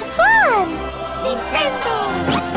was fun! Nintendo!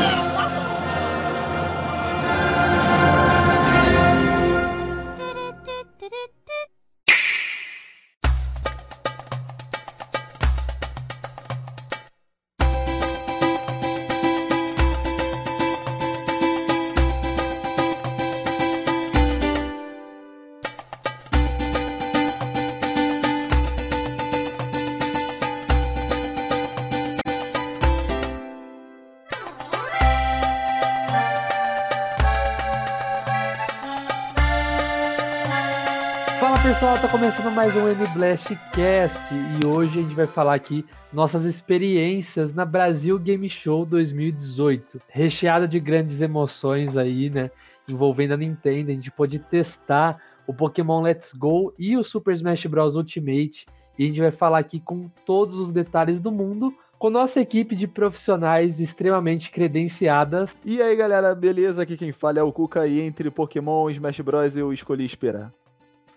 Começando mais um N-Blast Cast e hoje a gente vai falar aqui nossas experiências na Brasil Game Show 2018, recheada de grandes emoções aí, né, envolvendo a Nintendo. A gente pôde testar o Pokémon Let's Go e o Super Smash Bros Ultimate e a gente vai falar aqui com todos os detalhes do mundo com nossa equipe de profissionais extremamente credenciadas. E aí galera, beleza? Aqui quem fala é o Cuca e entre Pokémon Smash Bros eu escolhi esperar.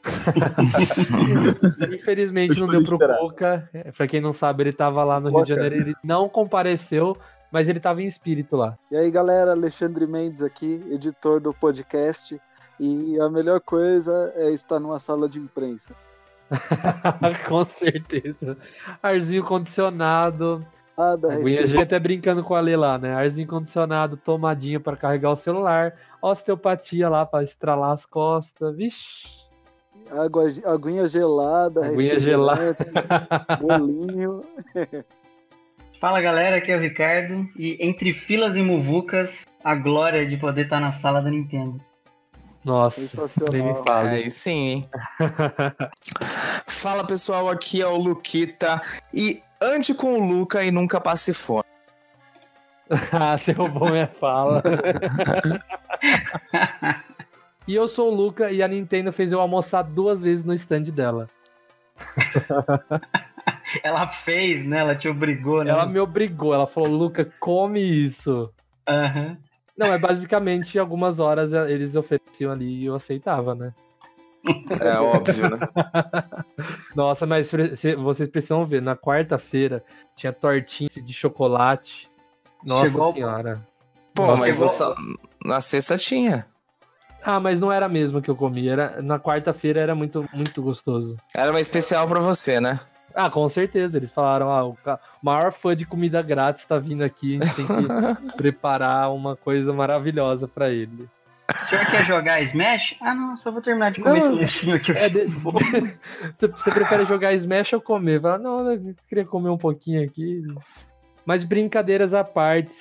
Infelizmente não deu pro. Coca. É, Pra quem não sabe, ele tava lá no Rio de. Janeiro. Ele não compareceu, mas ele tava em espírito lá. E aí, galera, Alexandre Mendes aqui, editor do podcast. E a melhor coisa é estar numa sala de imprensa. Com certeza. Arzinho condicionado. Nada, A Guinha G até brincando com a Lê lá, né? Arzinho condicionado, tomadinha pra carregar o celular. Osteopatia lá pra estralar as costas. Vixe. Água, aguinha gelada, Aguinha refrigerante, bolinho. Fala galera, aqui é o Ricardo e entre filas e muvucas, a glória de poder estar na sala da Nintendo. Nossa, nem me Sensacional. fala. Aí sim. hein? Fala pessoal, aqui é o Luquita. E ande com o Luca e nunca passe fome. Ah, você roubou minha fala. E eu sou o Luca e a Nintendo fez eu almoçar duas vezes no stand dela. Ela fez, né? Ela te obrigou, né? Ela me obrigou, ela falou, Luca, come isso. Aham. Não, é basicamente algumas horas eles ofereciam ali e eu aceitava, né? É óbvio, né? Nossa, mas vocês precisam ver, na quarta-feira tinha tortinha de chocolate. Nossa Chegou senhora. Pô, mas Chegou- o sa- na sexta tinha. Ah, mas não era mesmo que eu comi, era na quarta-feira era muito muito gostoso. Era uma especial pra você, né? Ah, com certeza. Eles falaram, ah, o maior fã de comida grátis tá vindo aqui, a gente tem que preparar uma coisa maravilhosa pra ele. O senhor quer jogar Smash? Ah, não, só vou terminar de comer Não, esse lanchinho aqui. É de- Você você prefere jogar Smash ou comer? Fala, não, eu queria comer um pouquinho aqui. Mas brincadeiras à parte,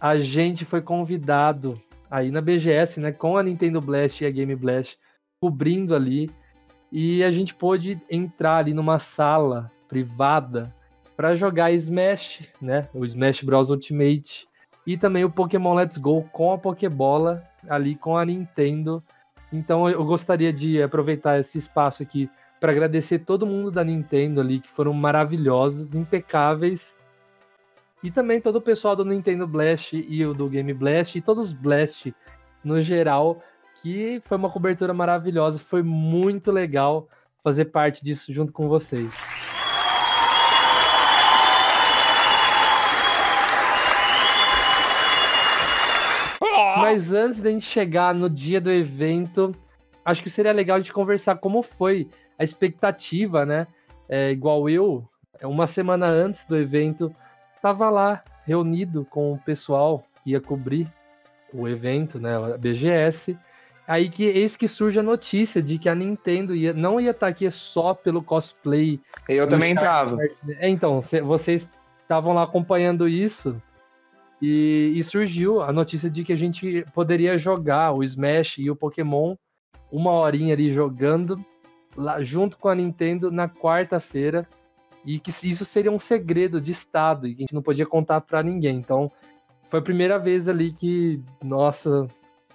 a gente foi convidado aí na BGS, né, com a Nintendo Blast e a Game Blast, cobrindo ali, e a gente pôde entrar ali numa sala privada para jogar Smash, né, o Smash Bros Ultimate, e também o Pokémon Let's Go com a Pokébola ali com a Nintendo. Então eu gostaria de aproveitar esse espaço aqui para agradecer todo mundo da Nintendo ali que foram maravilhosos, impecáveis. E também todo o pessoal do Nintendo Blast e o do Game Blast e todos os Blast no geral, que foi uma cobertura maravilhosa, foi muito legal fazer parte disso junto com vocês. Mas antes da gente chegar no dia do evento, acho que seria legal a gente conversar como foi a expectativa, né? É, igual eu, uma semana antes do evento, estava lá reunido com o pessoal que ia cobrir o evento, né? A BGS. Aí que eis que surge a notícia de que a Nintendo ia, não ia estar aqui só pelo cosplay. Eu também Charizard, tava. né? É, então, cê- vocês estavam lá acompanhando isso. E, e surgiu a notícia de que a gente poderia jogar o Smash e o Pokémon uma horinha ali jogando lá junto com a Nintendo na quarta-feira. E que isso seria um segredo de Estado e que a gente não podia contar para ninguém. Então, foi a primeira vez ali que, nossa,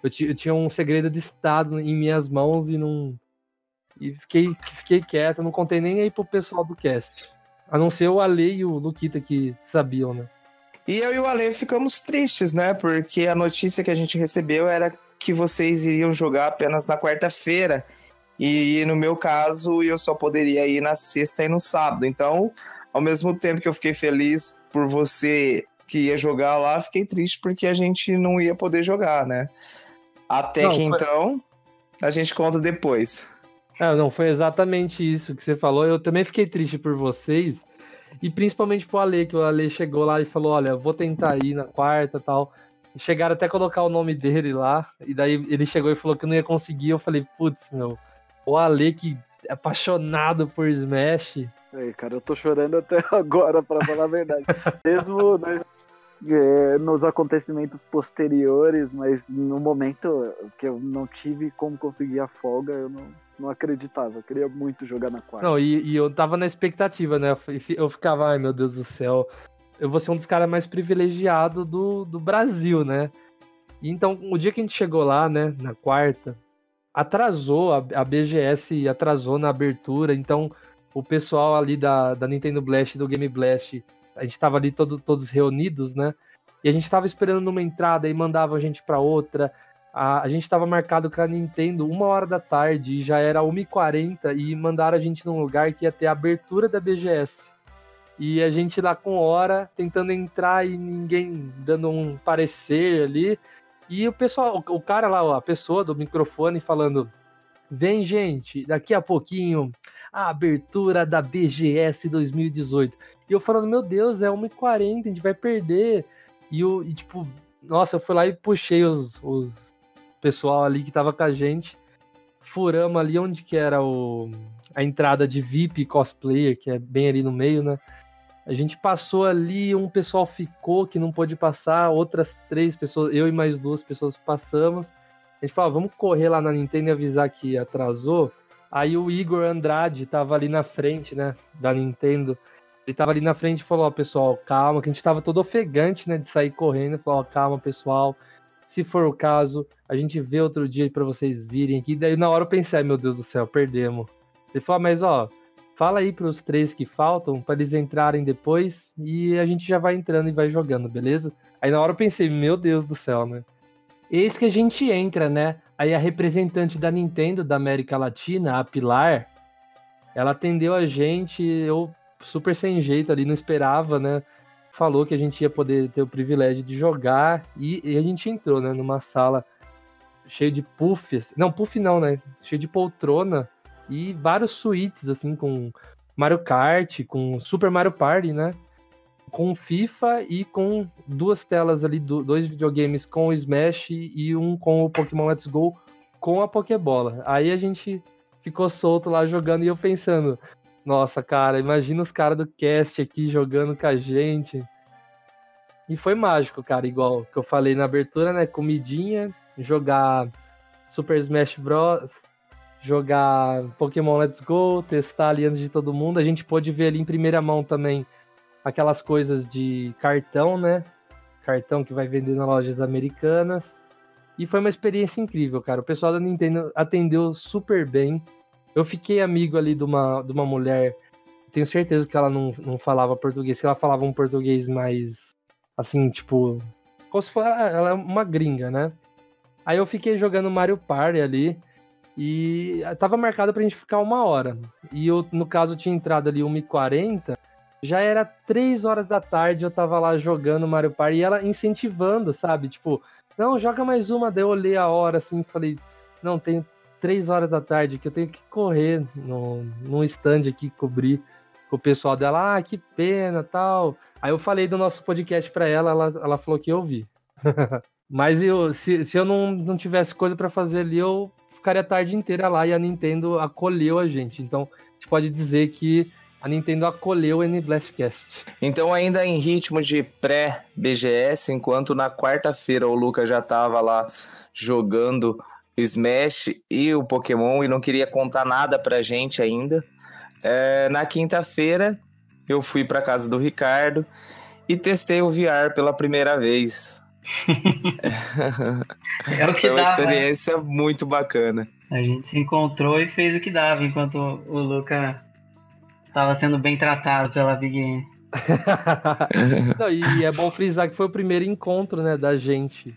eu, eu tinha um segredo de Estado em minhas mãos e não. E fiquei, fiquei quieto, não contei nem aí pro pessoal do cast. A não ser o Ale e o Luquita que sabiam, né? E eu e o Ale ficamos tristes, né? Porque a notícia que a gente recebeu era que vocês iriam jogar apenas na quarta-feira. E no meu caso, eu só poderia ir na sexta e no sábado. Então, ao mesmo tempo que eu fiquei feliz por você que ia jogar lá, fiquei triste porque a gente não ia poder jogar, né? Até não, que foi... então, a gente conta depois. É, não, foi exatamente isso que você falou. Eu também fiquei triste por vocês. E principalmente pro Ale, que o Ale chegou lá e falou: Olha, vou tentar ir na quarta tal. Chegaram até a colocar o nome dele lá. E daí ele chegou e falou que não ia conseguir. Eu falei: Putz, meu, o Ale que é apaixonado por Smash. É, cara, eu tô chorando até agora, para falar a verdade. Mesmo né, é, nos acontecimentos posteriores, mas no momento que eu não tive como conseguir a folga, eu não, não acreditava. Eu queria muito jogar na quarta. Não, e, e, eu tava na expectativa, né? Eu ficava, ai meu Deus do céu, eu vou ser um dos caras mais privilegiados do, do Brasil, né? E então, o dia que a gente chegou lá, né, na quarta, atrasou, a, BGS atrasou na abertura, então o pessoal ali da, da Nintendo Blast, do Game Blast, a gente tava ali todo, todos reunidos, né? E a gente tava esperando numa entrada e mandava a gente para outra. A, a gente estava marcado com a Nintendo uma hora da tarde e já era 1h40 e mandaram a gente num lugar que ia ter a abertura da BGS. E a gente lá com hora, tentando entrar e ninguém dando um parecer ali. E o pessoal, o cara lá, a pessoa do microfone falando: Vem, gente, daqui a pouquinho a abertura da BGS 2018. E eu falando: Meu Deus, é 1h40, a gente vai perder. E, o, e tipo, nossa, eu fui lá e puxei os, os pessoal ali que tava com a gente. Furamos ali onde que era o, a entrada de VIP cosplayer, que é bem ali no meio, né? A gente passou ali, um pessoal ficou que não pôde passar, outras três pessoas, eu e mais duas pessoas passamos. A gente falou, ah, vamos correr lá na Nintendo e avisar que atrasou. Aí o Igor Andrade tava ali na frente, né, da Nintendo. Ele tava ali na frente e falou, ó, pessoal, calma, que a gente tava todo ofegante, né, de sair correndo. Falou, ó, calma, pessoal. Se for o caso, a gente vê outro dia para vocês virem aqui. Daí na hora eu pensei, meu Deus do céu, perdemos. Ele falou, ah, mas ó, Fala aí pros três que faltam para eles entrarem depois e a gente já vai entrando e vai jogando, beleza? Aí na hora eu pensei, meu Deus do céu, né? Eis que a gente entra, né? Aí a representante da Nintendo da América Latina, a Pilar, ela atendeu a gente, eu super sem jeito ali, não esperava, né? Falou que a gente ia poder ter o privilégio de jogar e, e a gente entrou, né? Numa sala cheio de puffs. Não, puff não, né? Cheio de poltrona e vários suítes, assim, com Mario Kart, com Super Mario Party, né? Com FIFA e com duas telas ali, dois videogames com o Smash e um com o Pokémon Let's Go com a Pokébola. Aí a gente ficou solto lá jogando e eu pensando, nossa, cara, imagina os caras do cast aqui jogando com a gente. E foi mágico, cara, igual que eu falei na abertura, né? Comidinha, jogar Super Smash Bros jogar Pokémon Let's Go, testar ali antes de todo mundo. A gente pôde ver ali em primeira mão também aquelas coisas de cartão, né? Cartão que vai vender nas lojas americanas. E foi uma experiência incrível, cara. O pessoal da Nintendo atendeu super bem. Eu fiquei amigo ali de uma, de uma mulher. Tenho certeza que ela não, não falava português, que ela falava um português mais assim, tipo. Como se fosse. Ela é uma gringa, né? Aí eu fiquei jogando Mario Party ali. E tava marcado pra gente ficar uma hora. E eu, no caso, tinha entrado ali 1h40. Já era 3 horas da tarde, eu tava lá jogando Mario Party e ela incentivando, sabe? Tipo, não, joga mais uma. Daí eu olhei a hora assim falei, não, tem 3 horas da tarde que eu tenho que correr no, num stand aqui, cobrir com o pessoal dela. Ah, que pena, tal. Aí eu falei do nosso podcast pra ela, ela, ela falou que eu vi. Mas eu, se, se eu não, não tivesse coisa para fazer ali, eu ficaria a tarde inteira lá e a Nintendo acolheu a gente. Então, a gente pode dizer que a Nintendo acolheu o N-Blastcast. Então, ainda em ritmo de pré-BGS, enquanto na quarta-feira o Lucas já estava lá jogando Smash e o Pokémon e não queria contar nada pra gente ainda. É, na quinta-feira, eu fui pra casa do Ricardo e testei o VR pela primeira vez. É o que Foi uma dava. né? experiência muito bacana. A gente se encontrou e fez o que dava, enquanto o Luca estava sendo bem tratado pela Big N. Não, e é bom frisar que foi o primeiro encontro, né, da gente.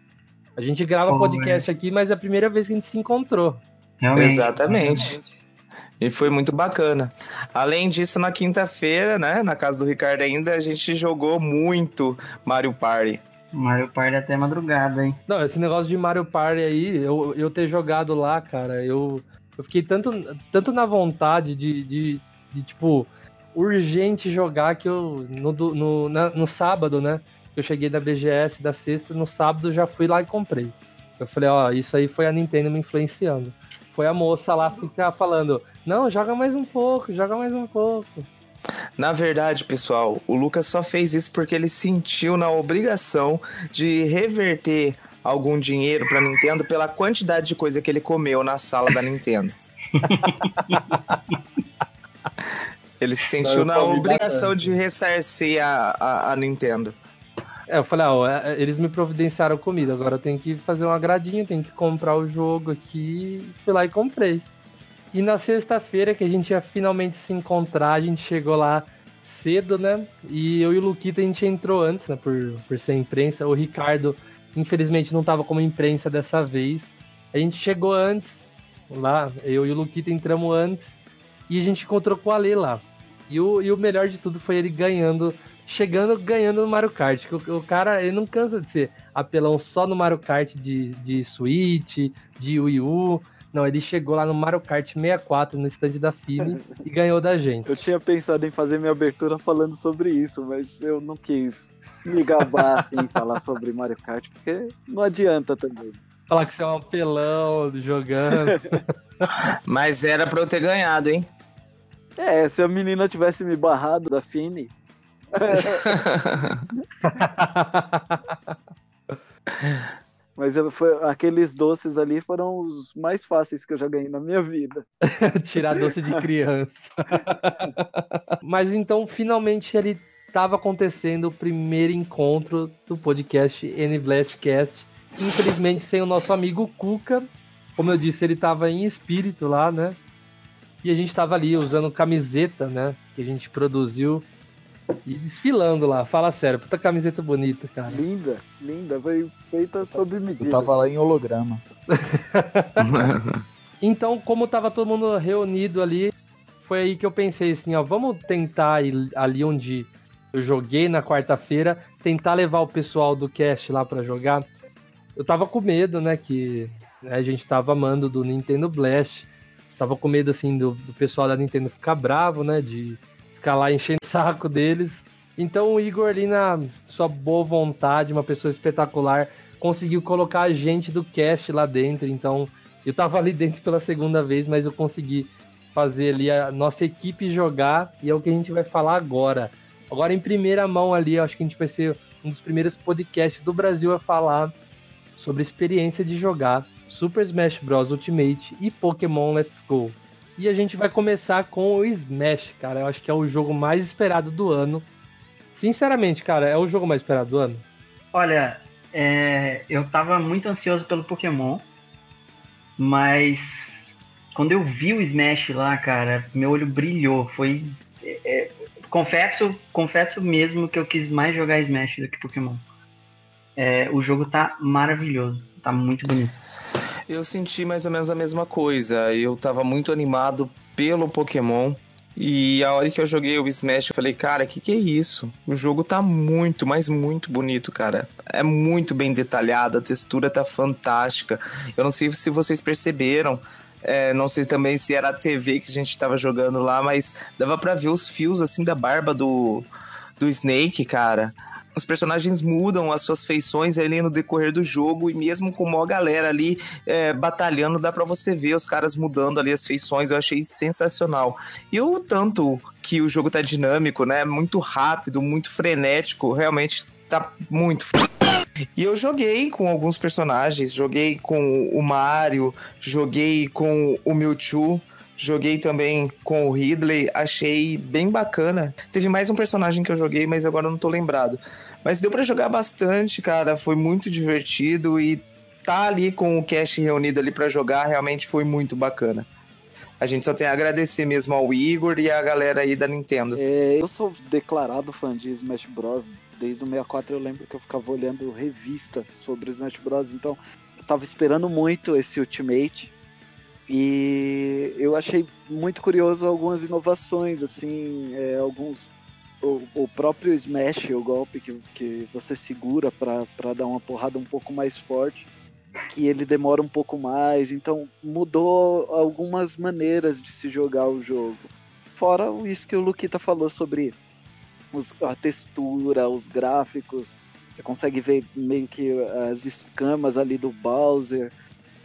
A gente grava podcast aqui, mas é a primeira vez que a gente se encontrou. Realmente. Exatamente. E foi muito bacana. Além disso, na quinta-feira, né, na casa do Ricardo ainda, a gente jogou muito Mario Party. Mario Party até madrugada, hein? Não, esse negócio de Mario Party aí, eu, eu ter jogado lá, cara, eu, eu fiquei tanto, tanto na vontade de, de, de, tipo, urgente jogar que eu, no, no, na- no sábado, né, eu cheguei da BGS da sexta, no sábado já fui lá e comprei. Eu falei, ó, isso aí foi a Nintendo me influenciando. Foi a moça lá ficar falando, não, joga mais um pouco, joga mais um pouco. Na verdade, pessoal, o Lucas só fez isso porque ele sentiu na obrigação de reverter algum dinheiro pra Nintendo pela quantidade de coisa que ele comeu na sala da Nintendo. ele se sentiu na obrigação de ressarcir a, a, a Nintendo. É, eu falei, ó, é, eles me providenciaram comida, agora eu tenho que fazer um agradinho, tenho que comprar o jogo aqui. Fui lá e comprei. E na sexta-feira, que a gente ia finalmente se encontrar, a gente chegou lá cedo, né? E eu e o Luquita, a gente entrou antes, né? Por, por ser imprensa. O Ricardo, infelizmente, não tava como imprensa dessa vez. A gente chegou antes, lá, eu e o Luquita entramos antes. E a gente encontrou com o Ale lá. E o, e o melhor de tudo foi ele ganhando chegando ganhando no Mario Kart. que O, o cara, ele não cansa de ser apelão só no Mario Kart de, de Switch, de Wii U. Não, ele chegou lá no Mario Kart 64, no stand da Fini, e ganhou da gente. Eu tinha pensado em fazer minha abertura falando sobre isso, mas eu não quis me gabar assim, falar sobre Mario Kart, porque não adianta também. Falar que você é um apelão jogando. Mas era pra eu ter ganhado, hein? É, se a menina tivesse me barrado da Fini, mas eu- foi, aqueles doces ali foram os mais fáceis que eu já ganhei na minha vida. Tirar doce de criança. Mas então, finalmente, ele estava acontecendo o primeiro encontro do podcast N Blastcast. Infelizmente, sem o nosso amigo Cuca. Como eu disse, ele estava em espírito lá, né? E a gente estava ali usando camiseta, né? Que a gente produziu. E desfilando lá. Fala sério, puta camiseta bonita, cara. Linda, linda, foi feita sob medida. Eu tava lá em holograma. Então, como tava todo mundo reunido ali, foi aí que eu pensei assim, ó, vamos tentar ir ali onde eu joguei na quarta-feira, tentar levar o pessoal do cast lá pra jogar. Eu tava com medo, né, que né, a gente tava amando do Nintendo Blast. Tava com medo, assim, do, do pessoal da Nintendo ficar bravo, né, de ficar lá enchendo o saco deles. Então o Igor ali na sua boa vontade, uma pessoa espetacular, conseguiu colocar a gente do cast lá dentro, então eu tava ali dentro pela segunda vez, mas eu consegui fazer ali a nossa equipe jogar e é o que a gente vai falar agora. Agora em primeira mão ali, acho que a gente vai ser um dos primeiros podcasts do Brasil a falar sobre experiência de jogar Super Smash Bros Ultimate e Pokémon Let's Go. E a gente vai começar com o Smash, cara. Eu acho que é o jogo mais esperado do ano. Sinceramente, cara, é o jogo mais esperado do ano. Olha, é, eu tava muito ansioso pelo Pokémon, mas quando eu vi o Smash lá, cara, meu olho brilhou. Foi. é, é, confesso, confesso mesmo que eu quis mais jogar Smash do que Pokémon. É, o jogo tá maravilhoso, tá muito bonito. Eu senti mais ou menos a mesma coisa. Eu tava muito animado pelo Pokémon. E a hora que eu joguei o Smash, eu falei, cara, que que é isso? O jogo tá muito, mas muito bonito, cara. É muito bem detalhado, a textura tá fantástica. Eu não sei se vocês perceberam. é, não sei também se era a TV que a gente tava jogando lá, mas dava pra ver os fios assim da barba do, do Snake, cara os personagens mudam as suas feições ali no decorrer do jogo e mesmo com uma galera ali é, batalhando, dá pra você ver os caras mudando ali as feições. Eu achei sensacional. E o tanto que o jogo tá dinâmico, né? Muito rápido, muito frenético, realmente tá muito. E eu joguei com alguns personagens, joguei com o Mario, joguei com o Mewtwo, Joguei também com o Ridley, achei bem bacana. Teve mais um personagem que eu joguei, mas agora não tô lembrado. Mas deu pra jogar bastante, cara, foi muito divertido e tá ali com o cast reunido ali pra jogar realmente foi muito bacana. A gente só tem a agradecer mesmo ao Igor e a galera aí da Nintendo. É, eu sou declarado fã de Smash Bros. Desde o 64 eu lembro que eu ficava olhando revista sobre Smash Bros. Então eu tava esperando muito esse Ultimate. E eu achei muito curioso algumas inovações, assim, é, alguns. O, o, próprio Smash, o golpe que, que você segura para dar uma porrada um pouco mais forte, que ele demora um pouco mais, então mudou algumas maneiras de se jogar o jogo. Fora isso que o Luquita falou sobre os, a textura, os gráficos, você consegue ver meio que as escamas ali do Bowser.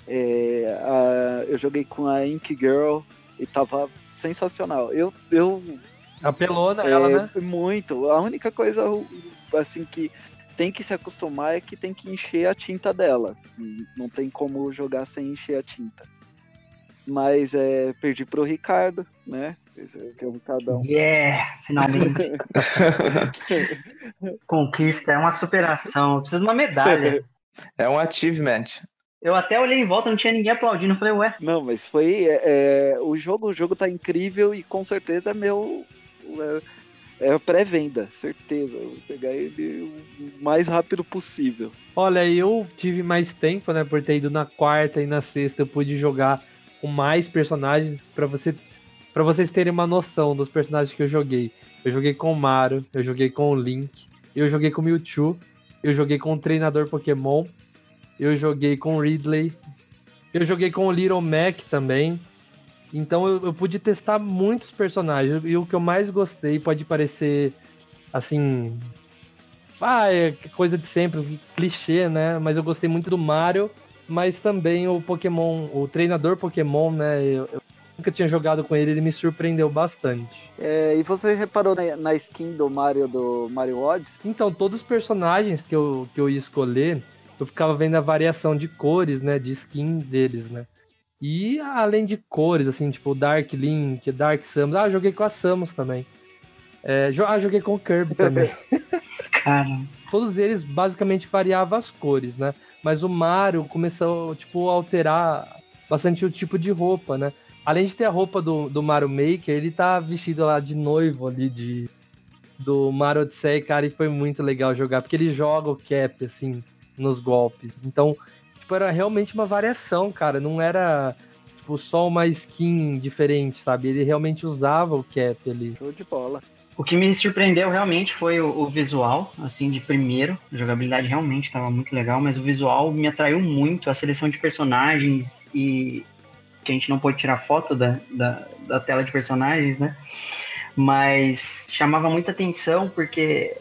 É, a, eu joguei com a Ink Girl e tava sensacional. Eu, eu apelou nela, é, né? Muito. A única coisa assim que tem que se acostumar é que tem que encher a tinta dela. Não tem como jogar sem encher a tinta. Mas é, perdi pro Ricardo, né? Que é um Ricardão. Yeah! Finalmente. Conquista, é uma superação. Precisa de uma medalha. É um achievement. Eu até olhei em volta, não tinha ninguém aplaudindo. Falei, ué. Não, mas foi. É, é, o jogo, o jogo tá incrível e com certeza é meu. É, é pré-venda, certeza. Eu vou pegar ele o mais rápido possível. Olha, eu tive mais tempo, né? Por ter ido na quarta e na sexta, eu pude jogar com mais personagens para você, para vocês terem uma noção dos personagens que eu joguei. Eu joguei com o Mario, eu joguei com o Link, eu joguei com o Mewtwo, eu joguei com o treinador Pokémon, eu joguei com o Ridley, eu joguei com o Little Mac também. Então eu, eu pude testar muitos personagens. E o que eu mais gostei pode parecer assim. Ah, é coisa de sempre, clichê, né? Mas eu gostei muito do Mario, mas também o Pokémon, o treinador Pokémon, né? Eu, eu nunca tinha jogado com ele, ele me surpreendeu bastante. É, e você reparou na, na, skin do Mario do Mario Odyssey? Então, todos os personagens que eu, que eu ia escolher, eu ficava vendo a variação de cores, né? De skin deles, né? E além de cores, assim, tipo Dark Link, Dark Samus. Ah, joguei com a Samus também. É, ah, joguei com o Kirby também. Cara. Todos eles basicamente variavam as cores, né? Mas o Mario começou, tipo, a alterar bastante o tipo de roupa, né? Além de ter a roupa do, do Mario Maker, ele tá vestido lá de noivo ali de do Mario Odyssey, cara, e foi muito legal jogar, porque ele joga o cap, assim, nos golpes. Então, tipo, era realmente uma variação, cara. Não era tipo, só uma skin diferente, sabe? Ele realmente usava o cap ali. Show de bola. O que me surpreendeu realmente foi o, o visual, assim, de primeiro. A jogabilidade realmente estava muito legal, mas o visual me atraiu muito. A seleção de personagens e que a gente não pode tirar foto da, da, da tela de personagens, né? Mas chamava muita atenção porque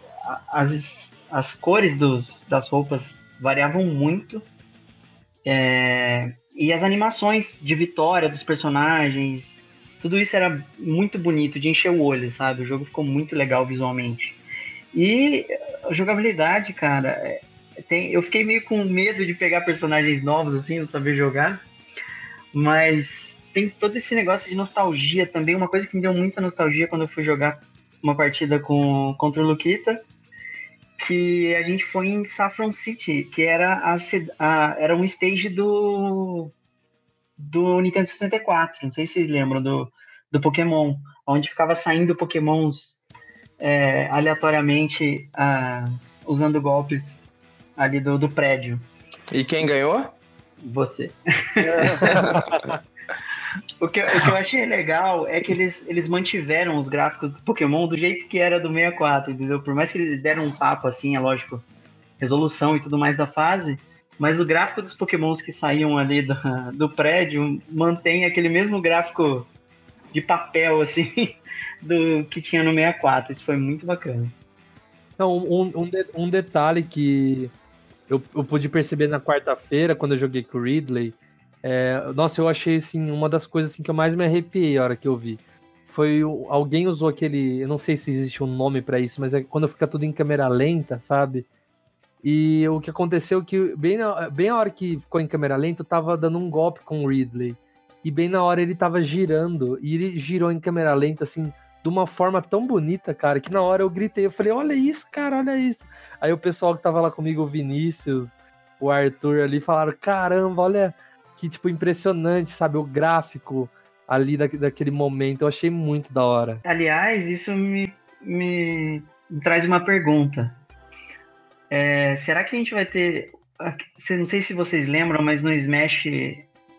as, as cores dos, das roupas variavam muito é, e as animações de vitória dos personagens, tudo isso era muito bonito, de encher o olho, sabe? O jogo ficou muito legal visualmente. E a jogabilidade, cara, é, tem, eu fiquei meio com medo de pegar personagens novos, assim, não saber jogar. Mas tem todo esse negócio de nostalgia também. Uma coisa que me deu muita nostalgia quando eu fui jogar uma partida com, contra o Luquita que a gente foi em Saffron City, que era, a, a, era um stage do, do Nintendo 64. Não sei se vocês lembram do, do Pokémon, onde ficava saindo Pokémons é, aleatoriamente usando golpes ali do, do prédio. E quem ganhou? Você. O que, o que eu achei legal é que eles, eles mantiveram os gráficos do Pokémon do jeito que era do 64, entendeu? Por mais que eles deram um papo assim, é lógico, resolução e tudo mais da fase, mas o gráfico dos Pokémons que saíam ali do, do prédio mantém aquele mesmo gráfico de papel, assim, do que tinha no 64. Isso foi muito bacana. Não, um, um, de, um detalhe que eu, eu pude perceber na quarta-feira, quando eu joguei com o Ridley, é, nossa, eu achei assim, uma das coisas assim, que eu mais me arrepiei a hora que eu vi. Foi alguém usou aquele. Eu não sei se existe um nome para isso, mas é quando fica tudo em câmera lenta, sabe? E o que aconteceu é que, bem na, bem a hora que ficou em câmera lenta, eu tava dando um golpe com o Ridley. e bem na hora ele tava girando, e ele girou em câmera lenta, assim, de uma forma tão bonita, cara, que na hora eu gritei, eu falei, olha isso, cara, olha isso. Aí o pessoal que tava lá comigo, o Vinícius, o Arthur ali, falaram, caramba, olha que, tipo, impressionante, sabe, o gráfico ali da, daquele momento, eu achei muito da hora. Aliás, isso me, me traz uma pergunta. É, será que a gente vai ter. Não sei se vocês lembram, mas no Smash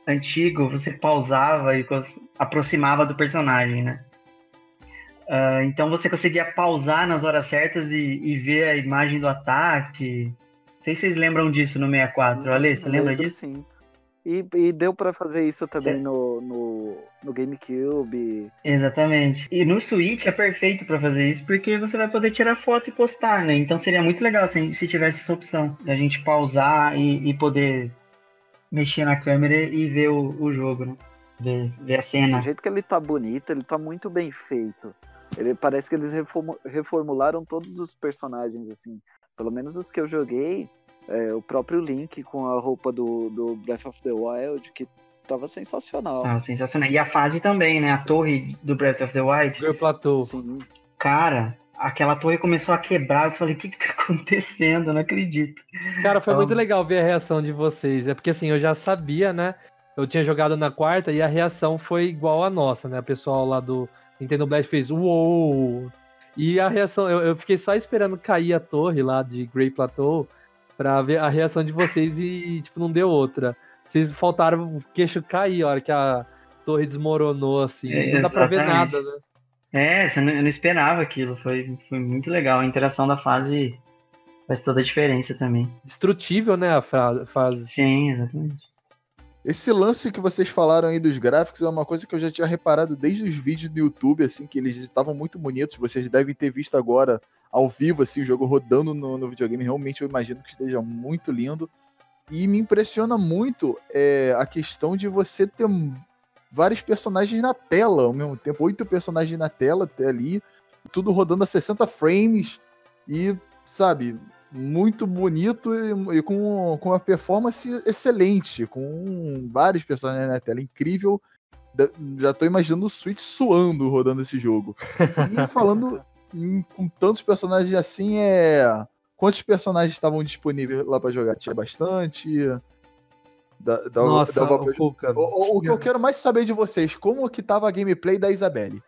antigo você pausava e aproximava do personagem, né? Uh, então você conseguia pausar nas horas certas e, e, ver a imagem do ataque. Não sei se vocês lembram disso no 64. Ale, você lembra disso? Sim. E, e deu para fazer isso também no, no, no, GameCube. Exatamente. E no Switch é perfeito para fazer isso porque você vai poder tirar foto e postar, né? Então seria muito legal se, se tivesse essa opção da gente pausar e, e, poder mexer na câmera e ver o, o jogo, né? Ver, ver a cena. Do jeito que ele tá bonito, ele tá muito bem feito. Ele parece que eles reformularam todos os personagens, assim. Pelo menos os que eu joguei, é, o próprio Link com a roupa do, do Breath of the Wild, que tava sensacional. Ah, sensacional. E a fase também, né? A torre do Breath of the Wild. O platô. Sim. Cara, aquela torre começou a quebrar. Eu falei, o que que tá acontecendo? Eu não acredito. Cara, foi muito legal ver a reação de vocês. É porque assim, eu já sabia, né? Eu tinha jogado na quarta e a reação foi igual a nossa, né? O pessoal lá do Nintendo Blast fez uou! E a reação, eu, eu fiquei só esperando cair a torre lá de Grey Plateau pra ver a reação de vocês e, tipo, não deu outra. Vocês faltaram o queixo cair a hora que a torre desmoronou, assim. É, não dá pra ver nada, né? É, eu não esperava aquilo. Foi, foi muito legal. A interação da fase faz toda a diferença também. Destrutível, né, a fase. Sim, exatamente. Esse lance que vocês falaram aí dos gráficos é uma coisa que eu já tinha reparado desde os vídeos do YouTube, assim, que eles estavam muito bonitos. Vocês devem ter visto agora ao vivo, assim, o jogo rodando no, no videogame. Realmente eu imagino que esteja muito lindo. E me impressiona muito é, a questão de você ter vários personagens na tela ao mesmo tempo. Oito personagens na tela até ali, tudo rodando a 60 frames. E, sabe, muito bonito e, e, com, com uma performance excelente, com vários personagens na tela. Incrível. Já tô imaginando o Switch suando rodando esse jogo. E falando com tantos personagens assim, é. Quantos personagens estavam disponíveis lá para jogar? Tinha bastante. Da, da, Nossa, da, da... O, o, o, que eu quero mais saber de vocês, como que tava a gameplay da Isabelle?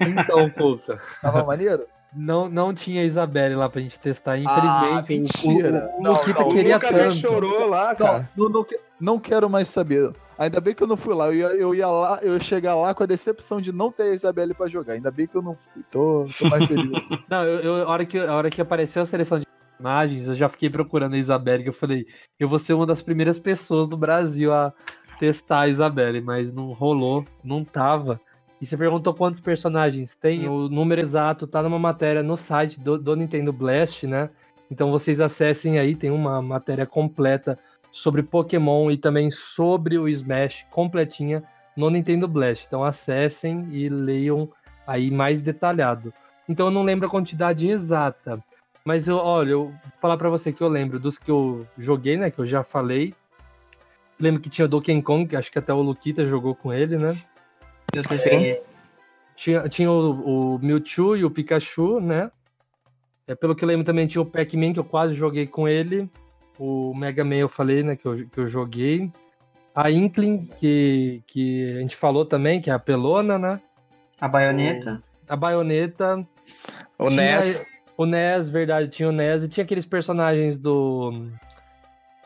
Então, Pouca. Tava maneiro? Não, não tinha Isabelle lá pra gente testar, infelizmente. Ah, mentira. O, o, o, o queria tanto. chorou lá, cara. Não, não, não, quero mais saber. Ainda bem que eu não fui lá. Eu ia, eu ia lá, eu ia chegar lá com a decepção de não ter a Isabelle pra jogar. Ainda bem que eu não fui. Tô, tô mais feliz. não, eu, eu, a, hora que, a hora que apareceu a seleção de personagens, eu já fiquei procurando a Isabelle, que eu falei, eu vou ser uma das primeiras pessoas do Brasil a testar a Isabelle, mas não rolou, não tava. E você perguntou quantos personagens tem. O número exato tá numa matéria no site do, do Nintendo Blast, né? Então vocês acessem aí, tem uma matéria completa sobre Pokémon e também sobre o Smash completinha no Nintendo Blast. Então acessem e leiam aí mais detalhado. Então eu não lembro a quantidade exata, mas eu, olha, eu vou falar para você que eu lembro dos que eu joguei, né, que eu já falei. Lembro que tinha o Donkey Kong, que acho que até o Luquita jogou com ele, né? Eu Sim. Tinha, tinha o, o, Mewtwo e o Pikachu, né? É, pelo que eu lembro também tinha o Pac-Man, que eu quase joguei com ele. O Mega Man eu falei, né, que eu, que eu joguei. A Inkling, que, que a gente falou também, que é a pelona, né? A baioneta. O, a baioneta. O tinha, NES. O NES, verdade, tinha o NES. E tinha aqueles personagens do...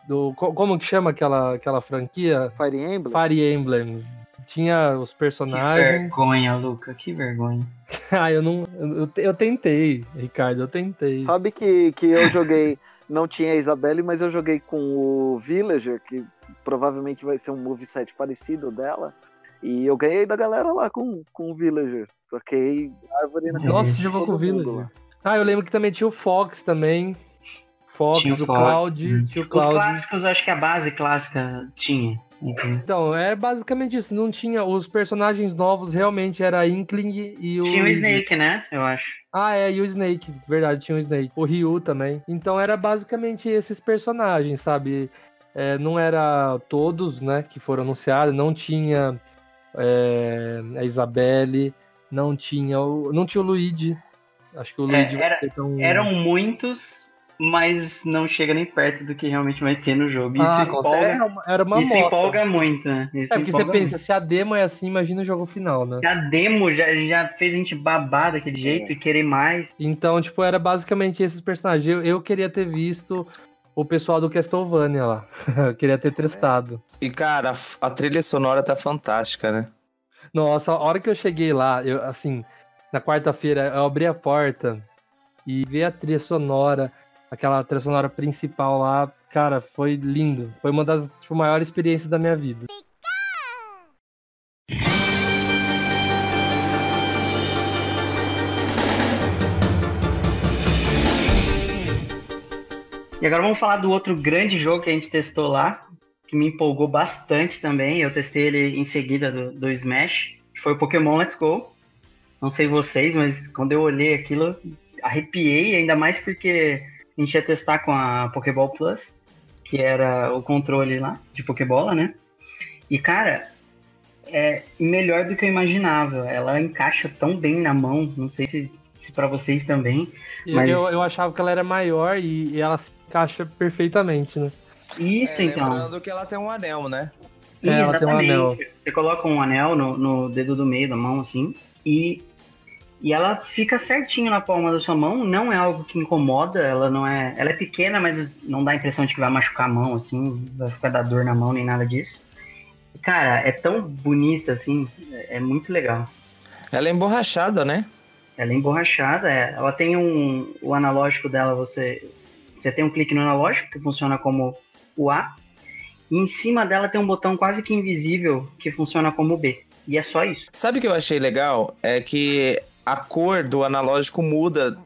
do como que chama aquela, aquela franquia? Fire Emblem? Fire Emblem tinha os personagens. Que vergonha, Luca, que vergonha. ah, eu não. Eu, eu tentei, Ricardo, eu tentei. Sabe que, que eu joguei. Não tinha a Isabelle, mas eu joguei com o Villager, que provavelmente vai ser um moveset parecido dela. E eu ganhei da galera lá com, com o Villager. Toquei árvore na Nossa, jogou com o Villager. Ah, eu lembro que também tinha o Fox também. Fox, tinha o, o Cloud. Tinha o Cloud. Os clássicos, acho que a base clássica tinha. Uhum. Então, é basicamente isso. Não tinha. Os personagens novos realmente era a Inkling e o. Tinha o Snake, né? Eu acho. Ah, é, e o Snake, verdade, tinha o Snake. O Ryu também. Então era basicamente esses personagens, sabe? é, não era todos, né, que foram anunciados, não tinha é, a Isabelle, não tinha o, não tinha o Luigi. Acho que o É, Luigi era- tão... Eram muitos, mas não chega nem perto do que realmente vai ter no jogo. Isso ah, empolga, era uma, era uma isso empolga muito, né? Isso É porque você pensa, se a demo é assim, imagina o jogo final, né? muito. A demo já, já fez a gente babar daquele jeito e querer mais. Então, tipo, era basicamente esses personagens. Eu, eu queria ter visto o pessoal do Castlevania lá. Eu queria ter testado. E, cara, a a trilha sonora tá fantástica, né? Nossa, a hora que eu cheguei lá, eu, assim, na quarta-feira, eu abri a porta e vi a trilha sonora, aquela trilha sonora principal lá, cara, foi lindo. Foi uma das tipo, maiores experiências da minha vida. E agora vamos falar do outro grande jogo que a gente testou lá, que me empolgou bastante também. Eu testei ele em seguida do, do Smash, que foi o Pokémon Let's Go. Não sei vocês, mas quando eu olhei aquilo, arrepiei, ainda mais porque a gente ia testar com a Pokéball Plus, que era o controle lá de Pokébola, né? E cara, é melhor do que eu imaginava. Ela encaixa tão bem na mão, não sei se, se para vocês também. Mas- eu, eu achava que ela era maior e, e ela se encaixa perfeitamente, né? Isso, É, então. Lembrando que ela tem um anel, né? É, tem um Exatamente. anel. Você coloca um anel no, no dedo do meio da mão, assim, e, e ela fica certinho na palma da sua mão. Não é algo que incomoda, ela não é. Ela é pequena, mas não dá a impressão de que vai machucar a mão, assim, vai ficar dar dor na mão, nem nada disso. Cara, é tão bonita, assim, é, muito legal. Ela é emborrachada, né? Ela é emborrachada, é, ela tem um. O analógico dela, você. Você tem um clique no analógico, que funciona como o A. E em cima dela tem um botão quase que invisível que funciona como o B. E é só isso. Sabe o que eu achei legal? É que a cor do analógico muda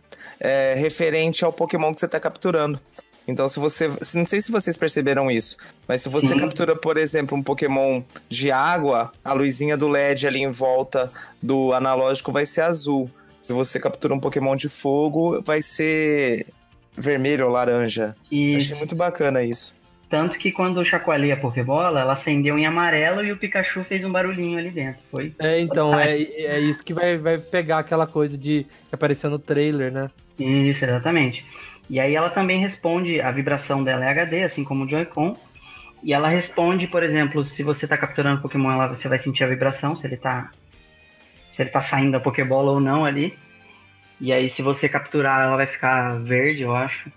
é, referente ao Pokémon que você tá capturando. Então, se você. Não sei se vocês perceberam isso, mas se você Sim. captura, por exemplo, um Pokémon de água, a luzinha do LED ali em volta do analógico vai ser azul. Se você captura um Pokémon de fogo, vai ser vermelho ou laranja. E Achei muito bacana isso. Tanto que quando eu chacoalhei a Pokébola, ela acendeu em amarelo e o Pikachu fez um barulhinho ali dentro. Foi. É, então, é, é isso que vai, vai pegar aquela coisa de que apareceu no trailer, né? Isso, exatamente. E aí ela também responde, a vibração dela é HD, assim como o Joy-Con. E ela responde, por exemplo, se você tá capturando Pokémon, ela, você vai sentir a vibração, se ele tá. Se ele tá saindo da Pokébola ou não ali. E aí se você capturar, ela vai ficar verde, eu acho.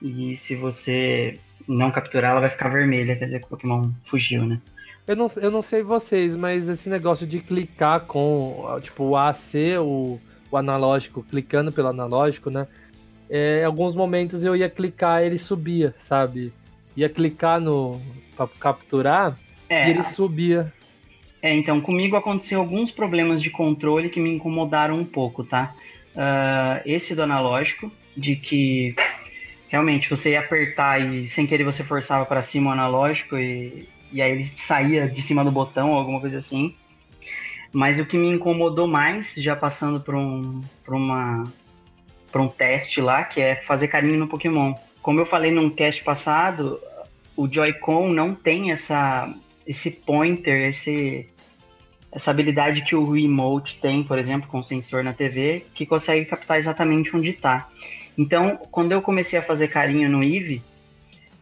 E se você não capturar, ela vai ficar vermelha, quer dizer que o Pokémon fugiu, né? Eu não, eu não sei vocês, mas esse negócio de clicar com, tipo, o AC, o, o analógico, clicando pelo analógico, né? É, em alguns momentos eu ia clicar ele subia, sabe? Ia clicar no pra capturar e É, ele subia. É, então, comigo aconteceu alguns problemas de controle que me incomodaram um pouco, tá? Ah, esse do analógico, de que realmente você ia apertar e sem querer você forçava para cima o analógico e, e aí ele saía de cima do botão ou alguma coisa assim. Mas o que me incomodou mais, já passando por um, por um teste lá, que é fazer carinho no Pokémon. Como eu falei num cast passado, o Joy-Con não tem essa, esse pointer, esse, essa habilidade que o Remote tem, por exemplo, com o sensor na TV, que consegue captar exatamente onde está. Então, quando eu comecei a fazer carinho no Eevee,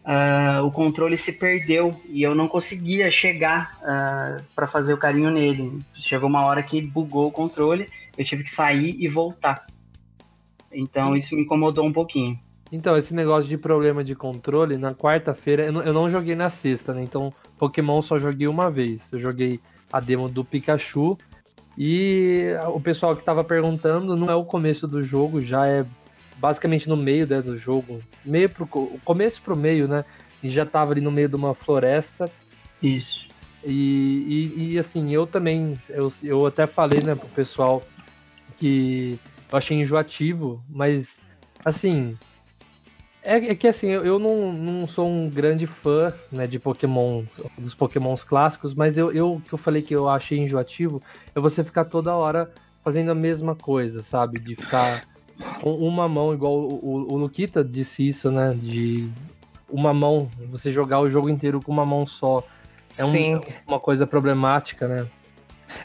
ah, o controle se perdeu e eu não conseguia chegar para fazer o carinho nele. Chegou uma hora que bugou o controle, eu tive que sair e voltar. Então isso me incomodou um pouquinho. Então, esse negócio de problema de controle, na quarta-feira, eu, eu não joguei na sexta, né? Então, Pokémon só joguei uma vez. Eu joguei a demo do Pikachu. E o pessoal que tava perguntando, não é o começo do jogo, já é basicamente no meio né, do jogo. Meio pro, começo pro meio, né? E já tava ali no meio de uma floresta. Isso. E, e, e, assim, eu também, eu, eu até falei, né, pro pessoal que eu achei enjoativo, mas assim, é, é que assim, eu, eu não, não sou um grande fã, né, de Pokémon, dos Pokémons clássicos, mas eu, eu que eu falei que eu achei enjoativo, é você ficar toda hora fazendo a mesma coisa, sabe? De ficar uma mão, igual o, o, Luquita disse isso, né, de uma mão, você jogar o jogo inteiro com uma mão só. É um- Sim. uma coisa problemática, né?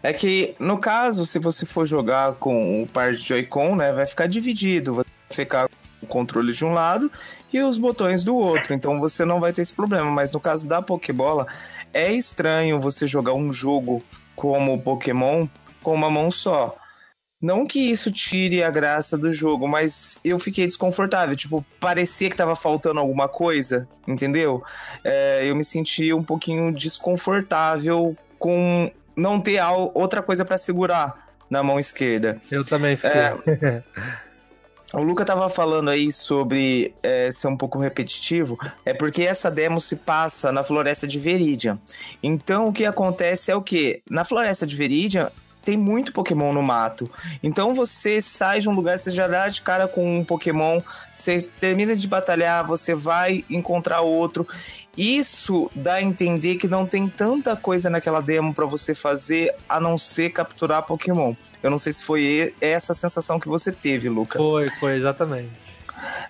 É que, no caso, se você for jogar com o par de Joy-Con, né, vai ficar dividido. Você vai ficar com o controle de um lado e os botões do outro. Então você não vai ter esse problema. Mas no caso da Pokébola, é estranho você jogar um jogo como o Pokémon com uma mão só. Não que isso tire a graça do jogo, mas eu fiquei desconfortável. Tipo, parecia que tava faltando alguma coisa, entendeu? É, eu me senti um pouquinho desconfortável com não ter outra coisa pra segurar na mão esquerda. Eu também fiquei. É. O Luca tava falando aí sobre é, ser um pouco repetitivo, é porque essa demo se passa na floresta de Viridian. Então o que acontece é o quê? Na floresta de Viridian tem muito Pokémon no mato. Então você sai de um lugar, você já dá de cara com um Pokémon, você termina de batalhar, você vai encontrar outro. Isso dá a entender que não tem tanta coisa naquela demo pra você fazer a não ser capturar Pokémon. Eu não sei se foi essa sensação que você teve, Luca. Foi, foi, exatamente.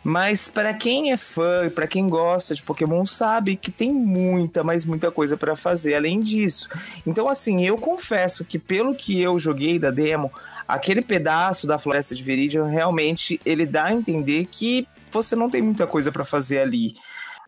Mas pra quem é fã e pra quem gosta de Pokémon sabe que tem muita, mas muita coisa pra fazer além disso. Então assim, eu confesso que pelo que eu joguei da demo, aquele pedaço da Floresta de Viridian realmente ele dá a entender que você não tem muita coisa pra fazer ali.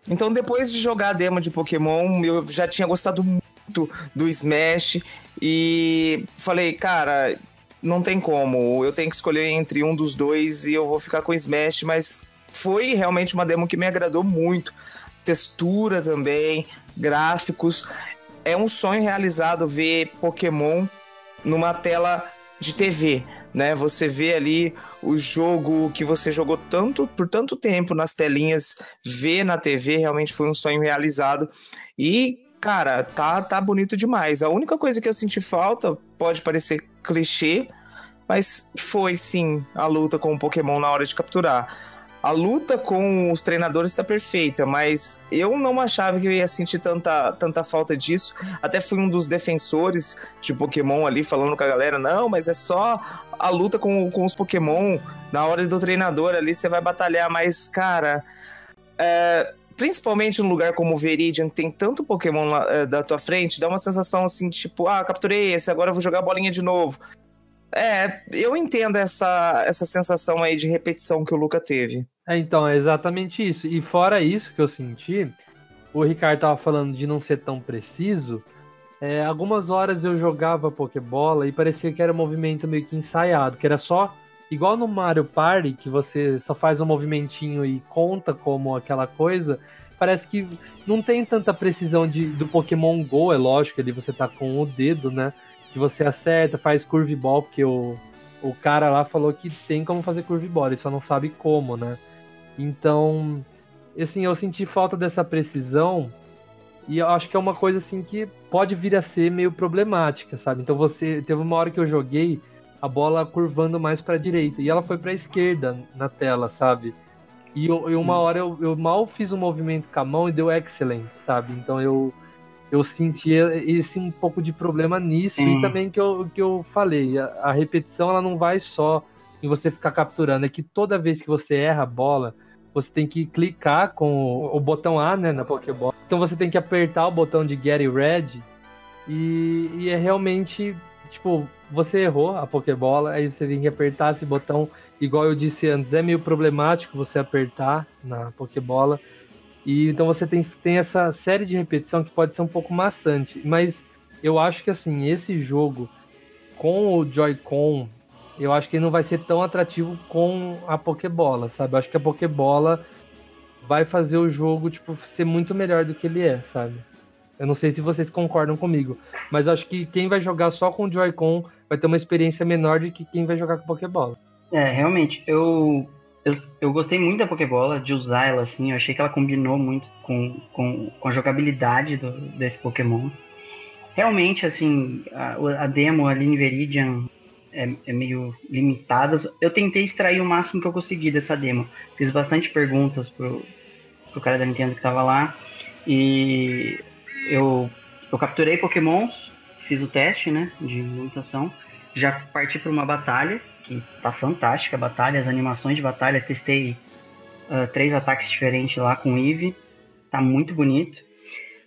Então depois de jogar a demo de Pokémon, eu já tinha gostado muito do Smash e falei, cara, não tem como. Eu tenho que escolher entre um dos dois e eu vou ficar com Smash, mas foi realmente uma demo que me agradou muito. Textura também, gráficos. É um sonho realizado ver Pokémon numa tela de TV, né? Você vê ali o jogo que você jogou tanto por tanto tempo nas telinhas, ver na TV realmente foi um sonho realizado. E cara, tá tá bonito demais. A única coisa que eu senti falta pode parecer clichê, mas foi sim a luta com o Pokémon na hora de capturar. A luta com os treinadores tá perfeita, mas eu não achava que eu ia sentir tanta, tanta falta disso. Até fui um dos defensores de Pokémon ali, falando com a galera: não, mas é só a luta com, com os Pokémon. Na hora do treinador ali, você vai batalhar, mas, cara. é, principalmente num lugar como o Viridian, que tem tanto Pokémon lá, é, da tua frente, dá uma sensação assim, tipo, ah, capturei esse, agora eu vou jogar a bolinha de novo. É, eu entendo essa, essa sensação aí de repetição que o Luca teve. É, então, é exatamente isso. E fora isso que eu senti, o Ricardo tava falando de não ser tão preciso. é, algumas horas eu jogava Pokébola e parecia que era um movimento meio que ensaiado, que era só igual no Mario Party, que você só faz um movimentinho e conta como aquela coisa. Parece que não tem tanta precisão de, do Pokémon Go, é lógico, ali você tá com o dedo, né? Que você acerta, faz curve ball, porque o, o cara lá falou que tem como fazer curve ball, ele só não sabe como, né? Então, assim, eu senti falta dessa precisão e eu acho que é uma coisa assim que pode vir a ser meio problemática, sabe? Então você teve uma hora que eu joguei a bola curvando mais para direita e ela foi para esquerda na tela, sabe? E, eu- uma hora eu, eu mal fiz um movimento com a mão e deu excelente, sabe? Então eu eu senti esse um pouco de problema nisso Sim. e também que eu, que eu falei, a, a repetição ela não vai só em você ficar capturando, é que toda vez que você erra a bola, você tem que clicar com o, o botão A, né, na Pokébola. Então você tem que apertar o botão de Get It Red e, e é realmente, tipo, você errou a Pokébola, aí você tem que apertar esse botão, igual eu disse antes, é meio problemático você apertar na Pokébola. E então você tem, tem essa série de repetição que pode ser um pouco maçante, mas eu acho que assim, esse jogo com o Joy-Con, eu acho que ele não vai ser tão atrativo com a Pokébola, sabe? Eu acho que a Pokébola vai fazer o jogo tipo ser muito melhor do que ele é, sabe? Eu não sei se vocês concordam comigo, mas acho que quem vai jogar só com o Joy-Con vai ter uma experiência menor do que quem vai jogar com Pokébola. É, realmente, eu, eu, eu gostei muito da Pokébola, de usar ela assim, eu achei que ela combinou muito com, com, com a jogabilidade do, desse Pokémon. Realmente, assim, a, a demo ali em Viridian é, é meio limitada. Eu tentei extrair o máximo que eu consegui dessa demo. Fiz bastante perguntas pro, pro cara da Nintendo que tava lá. E eu, eu capturei Pokémons, fiz o teste, né, de mutação. Já parti para uma batalha, que tá fantástica a batalha, as animações de batalha. Testei ah, três ataques diferentes lá com o Eevee. tá muito bonito.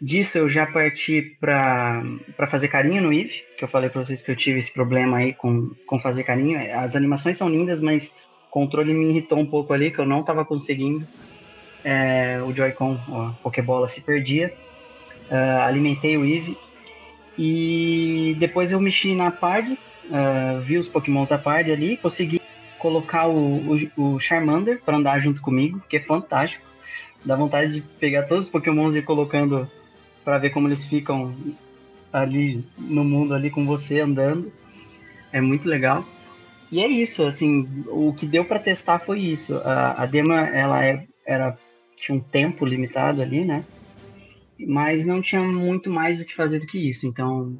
Disso eu já parti para fazer carinho no Eve, que eu falei para vocês que eu tive esse problema aí com, com fazer carinho. As animações são lindas, mas o controle me irritou um pouco ali, que eu não estava conseguindo. É, o Joy-Con, a Pokébola se perdia. Uh, alimentei o Eve e depois eu mexi na party, uh, vi os Pokémons da party ali, consegui colocar o, o, o Charmander para andar junto comigo, que é fantástico. Dá vontade de pegar todos os Pokémons e ir colocando para ver como eles ficam ali no mundo ali com você andando. É muito legal. E é isso, assim, o que deu para testar foi isso. A, a demo ela é, era tinha um tempo limitado ali, né? Mas não tinha muito mais do que fazer do que isso. Então,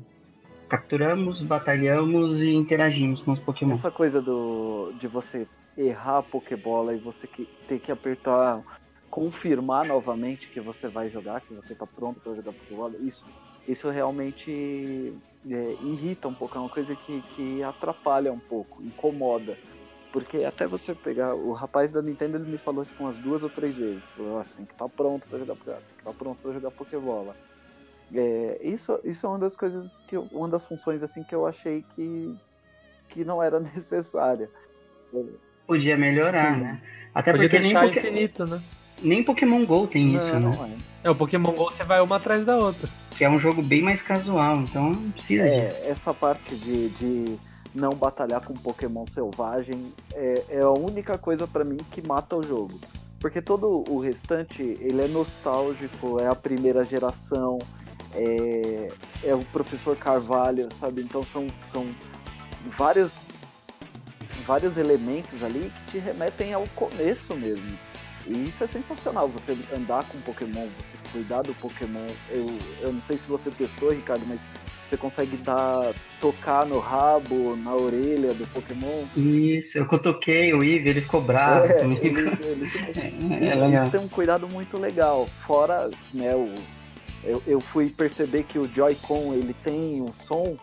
capturamos, batalhamos e interagimos com os Pokémon. Essa coisa do de você errar a Pokébola e você que, ter que apertar, confirmar novamente que você vai jogar, que você está pronto para jogar Pokébola, isso, isso realmente é, irrita um pouco, é uma coisa que, que atrapalha um pouco, incomoda. Porque até você pegar. O rapaz da Nintendo ele me falou tipo, umas duas ou três vezes. Falou, você tem que estar tá pronto para jogar Pokébola, tem que estar tá pronto para jogar Pokébola. É, isso, isso é uma das coisas que eu, uma das funções assim que eu achei que, que não era necessária. Podia melhorar, Sim. né? Até Podia porque nem, Poké... infinito, né? nem Pokémon GO tem não, isso, né? É. é. o Pokémon GO você vai uma atrás da outra. Que é um jogo bem mais casual, então não precisa é, disso. Essa parte de, de não batalhar com Pokémon selvagem é, é a única coisa para mim que mata o jogo. Porque todo o restante, ele é nostálgico, é a primeira geração, é, é o professor Carvalho, sabe? Então são, são vários, vários elementos ali que te remetem ao começo mesmo. E isso é sensacional, você andar com Pokémon, você cuidar do Pokémon. Eu, eu não sei se você testou, Ricardo, mas você consegue dar, tocar no rabo, na orelha do Pokémon. Isso, eu toquei o Eve, ele ficou bravo é, comigo. Ele, ele, ele, é, é tem um cuidado muito legal. Fora, né, o, eu, eu fui perceber que o Joy-Con ele tem um som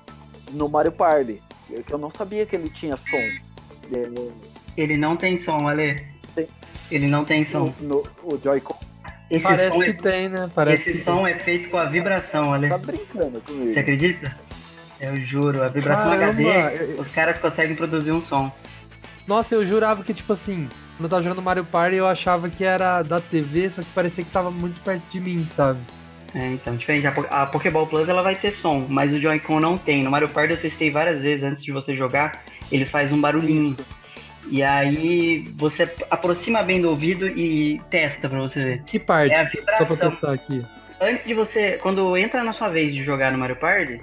no Mario Party. Que eu não sabia que ele tinha som. Ele, ele não tem som, Ale. Tem. Ele não tem som. No, no o Joy-Con esse Parece som que é, tem, né? Parece esse som tem. é feito com a vibração, olha. Tá brincando comigo. Você acredita? Eu juro, a vibração Caramba, HD, eu... os caras conseguem produzir um som. Nossa, eu jurava que, tipo assim, quando eu tava jogando Mario Party, eu achava que era da TV, só que parecia que tava muito perto de mim, sabe? É, então, diferente. A, Pokéball Plus ela vai ter som, mas o Joy-Con não tem. No Mario Party eu testei várias vezes antes de você jogar, ele faz um barulhinho. E aí você aproxima bem do ouvido e testa pra você ver. Que parte? É a vibração. Só pra testar aqui. Antes de você. Quando entra na sua vez de jogar no Mario Party.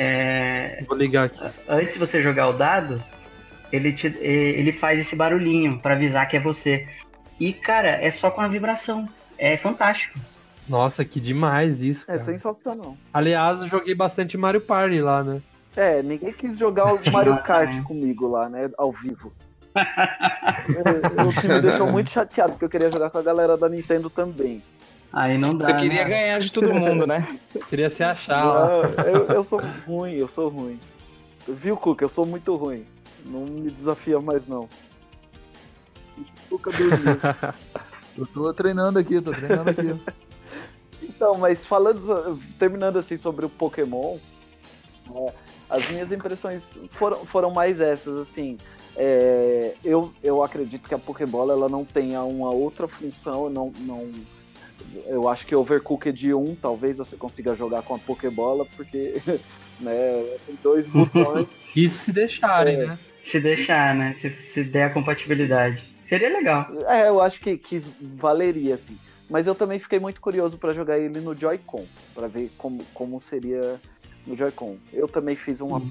É, Vou ligar aqui. Antes de você jogar o dado, ele, te, ele faz esse barulhinho para avisar que é você. E, cara, é só com a vibração. É fantástico. Nossa, que demais isso. É cara. É sensacional. Aliás, eu joguei bastante Mario Party lá, né? É, ninguém quis jogar o Mario Kart comigo lá, né? Ao vivo o que me deixou muito chateado, porque eu queria jogar com a galera da Nintendo também. Aí não dá. Você queria né? ganhar de todo mundo, né? queria se achar. Não, eu, eu sou ruim, eu sou ruim. Viu, Cuca? Eu sou muito ruim. Não me desafia mais, não. Cuca dormiu. eu tô treinando aqui, tô treinando aqui. então, mas falando, terminando assim sobre o Pokémon, né, as minhas impressões foram, foram mais essas, assim. É, eu, eu acredito que a Pokébola ela não tenha uma outra função, não, não, eu acho que Overcooked 1 talvez você consiga jogar com a Pokébola, porque né, tem dois botões. Isso se deixarem, é, né? Se deixar, né? Se, se der a compatibilidade. Seria legal. É, eu acho que, que valeria, assim. Mas eu também fiquei muito curioso para jogar ele no Joy-Con, para ver como, como seria no Joy-Con. Eu também fiz uma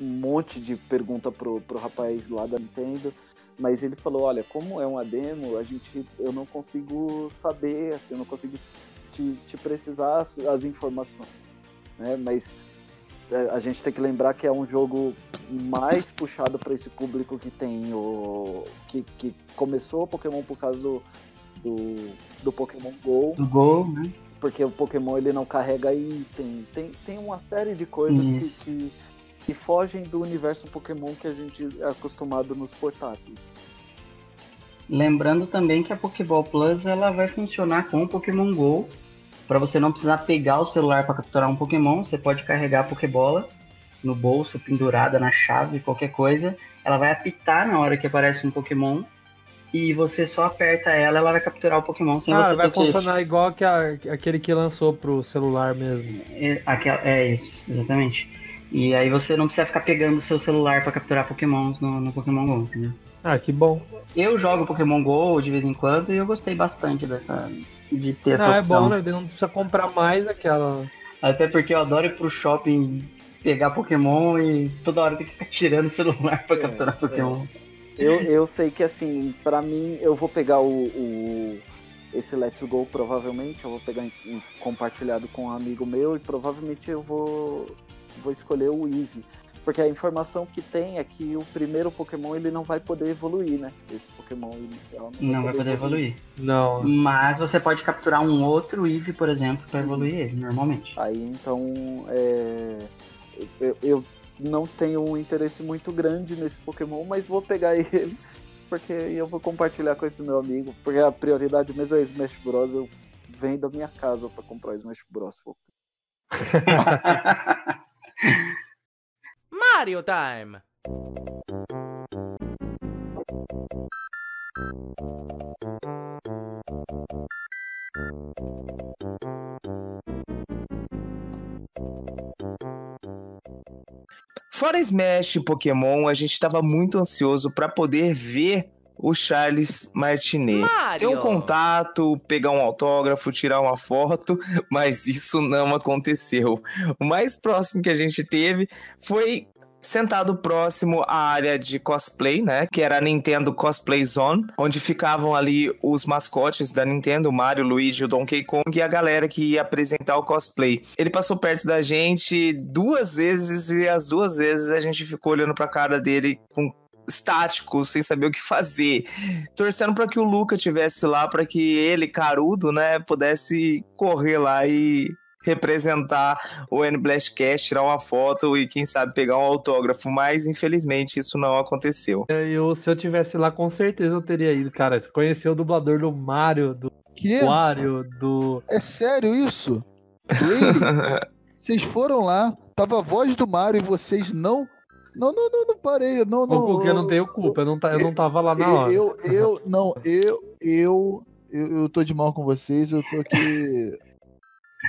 um monte de pergunta pro, pro rapaz lá da Nintendo, mas ele falou, olha, como é uma demo, a gente, eu não consigo saber, assim, eu não consigo te, te precisar as, as informações, né? Mas é, a gente tem que lembrar que é um jogo mais puxado para esse público que tem o que, que começou o Pokémon por causa do, do, do Pokémon Go. Do Go, né? Porque o Pokémon ele não carrega item, tem, tem uma série de coisas que, que que fogem do universo Pokémon que a gente é acostumado nos portáteis. Lembrando também que a Pokéball Plus ela vai funcionar com o Pokémon Go. Para você não precisar pegar o celular para capturar um Pokémon, você pode carregar a Pokébola no bolso, pendurada na chave, qualquer coisa. Ela vai apitar na hora que aparece um Pokémon e você só aperta ela, ela vai capturar o Pokémon sem Ah, você vai ter que funcionar igual que a- aquele que lançou pro celular mesmo. É, aquela- é isso, exatamente. E aí você não precisa ficar pegando o seu celular para capturar Pokémons no, no Pokémon GO, entendeu? Ah, que bom. Eu jogo Pokémon GO de vez em quando e eu gostei bastante dessa de ter essa Não, é opção. bom, né? Não precisa comprar mais aquela. Até porque eu adoro ir pro shopping pegar Pokémon e toda hora tem que ficar tirando o celular pra capturar Pokémon. Eu, eu sei que assim, pra mim, eu vou pegar o, o- esse Let's Go provavelmente, eu vou pegar em- em- compartilhado com um amigo meu e provavelmente eu vou, vou escolher o Eevee. Porque a informação que tem é que o primeiro Pokémon ele não vai poder evoluir, né? Esse Pokémon inicial Não vai poder evoluir. Não. Mas você pode capturar um outro Eevee, por exemplo, pra evoluir ele normalmente. Aí então é, eu, eu não tenho um interesse muito grande nesse Pokémon, mas vou pegar ele porque eu vou compartilhar com esse meu amigo, porque a prioridade mesmo é Smash Bros. Eu venho da minha casa pra comprar o Smash Bros. Mario time! Fora Smash Pokémon, a gente tava muito ansioso pra poder ver o Charles Martinet. Ter um contato, pegar um autógrafo, tirar uma foto, mas isso não aconteceu. O mais próximo que a gente teve foi sentado próximo à área de cosplay, né? Que era a Nintendo Cosplay Zone, onde ficavam ali os mascotes da Nintendo, o Mario, o Luigi, o Donkey Kong e a galera que ia apresentar o cosplay. Ele passou perto da gente duas vezes e as duas vezes a gente ficou olhando pra cara dele com estático, sem saber o que fazer, torcendo para que o Luca tivesse lá para que ele, carudo, né, pudesse correr lá e representar o N Blastcast, tirar uma foto e quem sabe pegar um autógrafo, mas infelizmente isso não aconteceu. Eu, se eu tivesse lá, com certeza eu teria ido, cara. Conhecer o dublador do Mario, do Que? Wario, do. É sério isso? Vocês foram lá, tava a voz do Mario e vocês não. Não, não, não, não parei. Não, não. Porque eu não tenho culpa, eu não, ta- eu não tava lá na hora. Eu, eu, não, eu, eu, eu, eu tô de mal com vocês, eu tô aqui.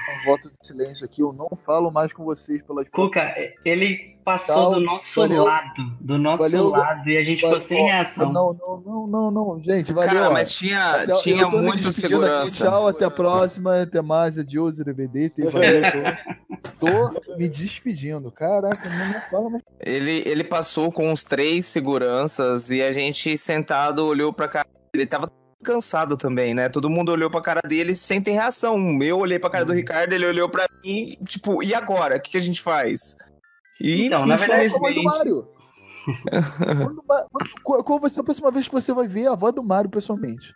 Um voto de silêncio aqui, eu não falo mais com vocês pelas Cuca, ele passou Tchau, do nosso valeu. lado, do nosso Valeu, lado, e a gente Valeu, ficou sem reação. Não, não, não, não, não, gente, valeu. Cara, mas tinha, tinha muito segurança. tchau, até a próxima, até mais, adiós, DVD, tem valeu, tô, me despedindo, caraca, não, fala mais. Ele, ele passou com uns três seguranças e a gente sentado olhou pra cara. Ele tava cansado também, né? Todo mundo olhou pra cara dele sem ter reação. Eu olhei pra cara Uhum. do Ricardo, ele olhou pra mim, tipo, e agora? O que, que a gente faz? E, Então, na verdade, Fala a voz do Mário. Quando, qual, qual vai ser a próxima vez que você vai ver a voz do Mário pessoalmente?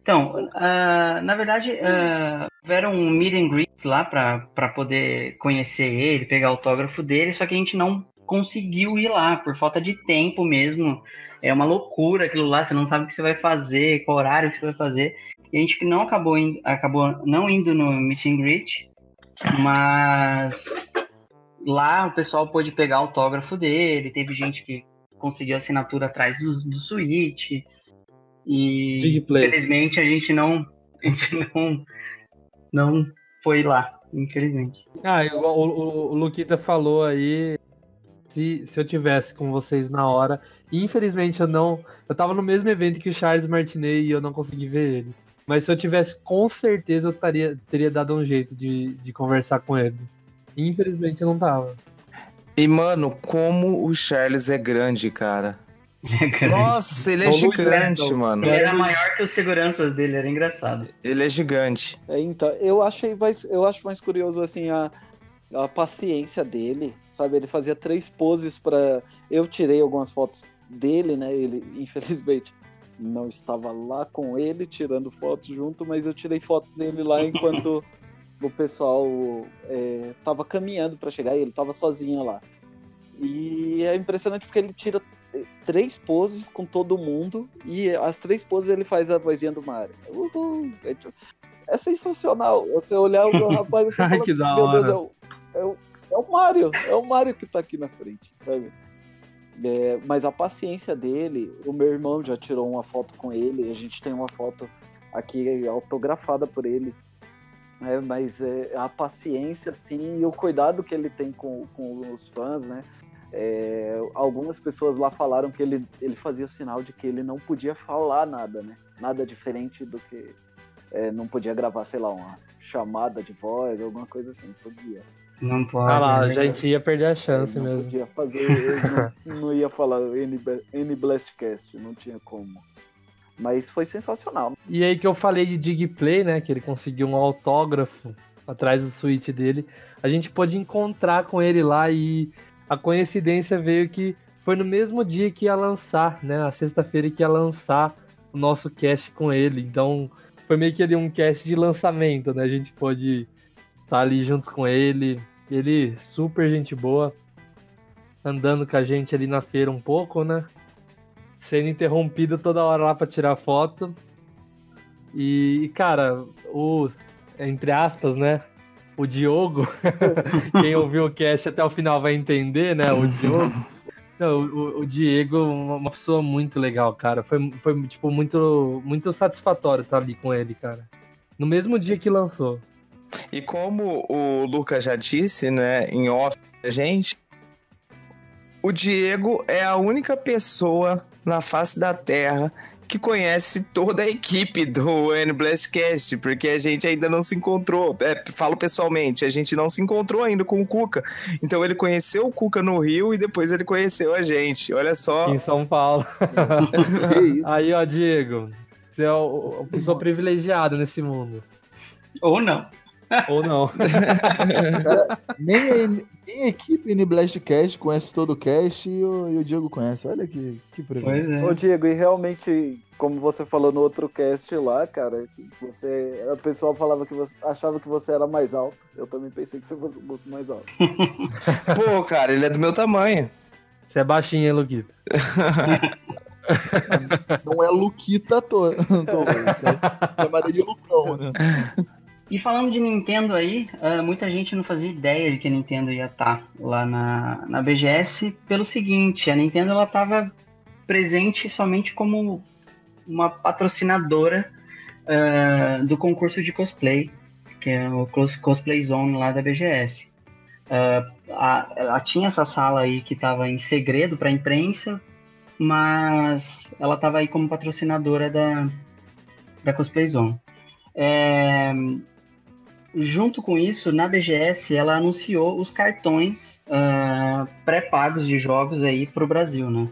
Então, ah, na verdade, uh, tiveram um meet and greet lá pra, pra poder conhecer ele, pegar o autógrafo dele, só que a gente não conseguiu ir lá, por falta de tempo mesmo. É uma loucura aquilo lá, você não sabe o que você vai fazer, qual horário que você vai fazer. E a gente não acabou indo, acabou não indo no meet and greet, mas lá o pessoal pôde pegar o autógrafo dele, teve gente que conseguiu assinatura atrás do, do Switch. E infelizmente a gente não a gente não não foi lá, infelizmente. Ah, o, o, o Luquita falou aí. Se, se eu tivesse com vocês na hora. Infelizmente eu não. Eu tava no mesmo evento que o Charles Martinet e eu não consegui ver ele. Mas se eu tivesse, com certeza eu taria, teria dado um jeito de, de conversar com ele. Infelizmente eu não tava. E, mano, como o Charles é grande, cara. Nossa, ele é gigante, mano. Ele era maior que os seguranças dele, era engraçado. Ele é gigante. É, então, eu achei mais, eu acho mais curioso assim a, a paciência dele, sabe? Ele fazia três poses para eu tirei algumas fotos dele, né? Ele infelizmente não estava lá com ele tirando fotos junto, mas eu tirei foto dele lá enquanto o pessoal é, tava caminhando para chegar e ele tava sozinho lá. E é impressionante porque ele tira três poses com todo mundo e as três poses ele faz a vozinha do Mario. Uhul. É, é sensacional. Você olhar o rapaz e você Ai, fala, que da meu Deus, hora. é o, é, o, é o Mario, é o Mario que tá aqui na frente, sabe? É, mas a paciência dele, o meu irmão já tirou uma foto com ele, a gente tem uma foto aqui autografada por ele. né? mas é, a paciência, assim, e o cuidado que ele tem com, com os fãs, né? É, algumas pessoas lá falaram que ele, ele fazia o sinal de que ele não podia falar nada, né? Nada diferente do que. é, não podia gravar, sei lá, uma chamada de voz, alguma coisa assim. Podia. Não pode. Ah lá, é a gente ia perder a chance não mesmo. podia fazer, não, não ia falar N, N Blastcast, não tinha como. Mas foi sensacional. E aí que eu falei de Digplay, né? Que ele conseguiu um autógrafo atrás do suíte dele. A gente pôde encontrar com ele lá e a coincidência veio que foi no mesmo dia que ia lançar, né? Na sexta-feira que ia lançar o nosso cast com ele. Então foi meio que ali um cast de lançamento, né? A gente pôde estar ali junto com ele. Ele super gente boa, andando com a gente ali na feira um pouco, né? Sendo interrompido toda hora lá pra tirar foto. E, cara, o. Entre aspas, né? O Diogo, quem ouviu o cast até o final vai entender, né? O Diogo. Não, o, o Diego, uma pessoa muito legal, cara. Foi, foi tipo, muito, muito satisfatório estar ali com ele, cara. No mesmo dia que lançou. E como o Lucas já disse, né, em off a gente, o Diego é a única pessoa na face da Terra que conhece toda a equipe do N Blastcast, porque a gente ainda não se encontrou. É, falo pessoalmente, a gente não se encontrou ainda com o Cuca. Então ele conheceu o Cuca no Rio e depois ele conheceu a gente. Olha só. Em São Paulo. Aí, ó, Diego. Você é o, o pessoa privilegiada nesse mundo. Ou não. Ou não. Cara, nem, a, nem a equipe N Blastcast conhece todo o cast e o, e o Diego conhece. Olha que, que presente. Pois Ô é. Diego, e realmente, como você falou no outro cast lá, cara, você. O pessoal falava que você achava que você era mais alto. Eu também pensei que você fosse muito mais alto. Pô, cara, ele é do meu tamanho. Você é baixinho, hein, Luquito? Não é Luquita to... to... Chamaria de Lucão, né? E falando de Nintendo aí, ah, muita gente não fazia ideia de que a Nintendo ia estar lá na, na BGS pelo seguinte, a Nintendo ela estava presente somente como uma patrocinadora ah, do concurso de cosplay, que é o Cos- Cosplay Zone lá da BGS. Ah, a- ela tinha essa sala aí que estava em segredo para a imprensa, mas ela estava aí como patrocinadora da, da Cosplay Zone. É, junto com isso, na BGS, ela anunciou os cartões ah, pré-pagos de jogos aí para o Brasil, né?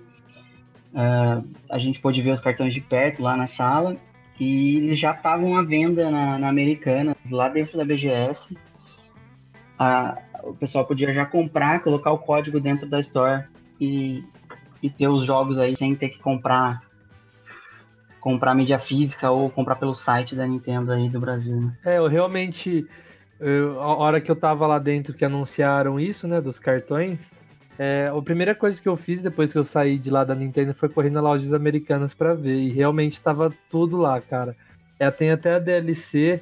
Ah, a gente pôde ver os cartões de perto lá na sala e eles já estavam à venda na, na Americana, lá dentro da BGS. Ah, o pessoal podia já comprar, colocar o código dentro da Store e, e ter os jogos aí sem ter que comprar comprar mídia física ou comprar pelo site da Nintendo aí do Brasil. Né? É, eu realmente. eu- a hora que eu tava lá dentro que anunciaram isso, né, dos cartões, é, a primeira coisa que eu fiz depois que eu saí de lá da Nintendo foi correr nas lojas americanas pra ver. E realmente tava tudo lá, cara. É, tem até a DLC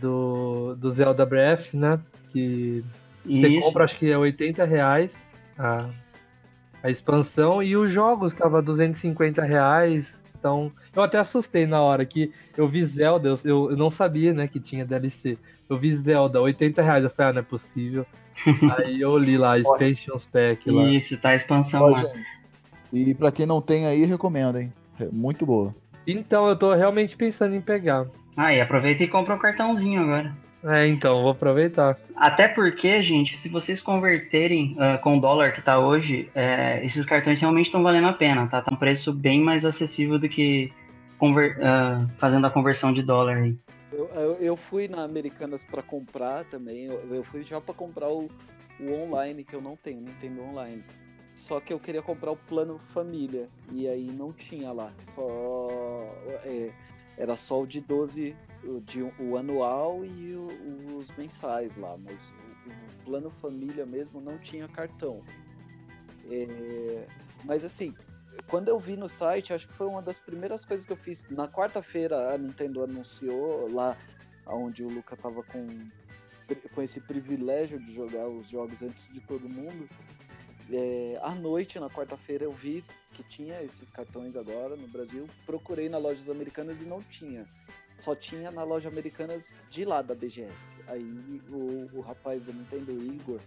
do, do Zelda Breath, né? Que você Isso. compra, acho que é 80 reais a, a expansão. E os jogos tava 250 reais. Então, eu até assustei na hora que eu vi Zelda, eu, eu, não sabia, né, que tinha DLC. Eu vi Zelda, 80 reais. Eu falei, ah, não é possível. aí eu li lá, Expansions Pack lá. Isso, tá a expansão Ó, lá. gente, E pra quem não tem aí, recomendo, hein? É muito boa. Então, eu tô realmente pensando em pegar. Ah, e aproveita e compra o cartãozinho agora. É, então, vou aproveitar. Até porque, gente, se vocês converterem ah, com o dólar que tá hoje, é, esses cartões realmente estão valendo a pena, tá? Tá um preço bem mais acessível do que conver- ah, fazendo a conversão de dólar aí. Eu, eu, eu fui na Americanas pra comprar também. Eu, eu fui já pra comprar o, o online, que eu não tenho, Nintendo Online. Só que eu queria comprar o plano família. E aí não tinha lá. Só. é, era só o de 12, o, de, o anual e o- os mensais lá. Mas o, o plano família mesmo não tinha cartão. É, mas assim, quando eu vi no site, acho que foi uma das primeiras coisas que eu fiz. Na quarta-feira, a Nintendo anunciou lá onde o Luca tava com, com esse privilégio de jogar os jogos antes de todo mundo. É, à noite, na quarta-feira, eu vi que tinha esses cartões agora no Brasil. Procurei nas lojas americanas e não tinha. Só tinha na loja americanas de lá da BGS. Aí o, o rapaz da Nintendo, o Igor,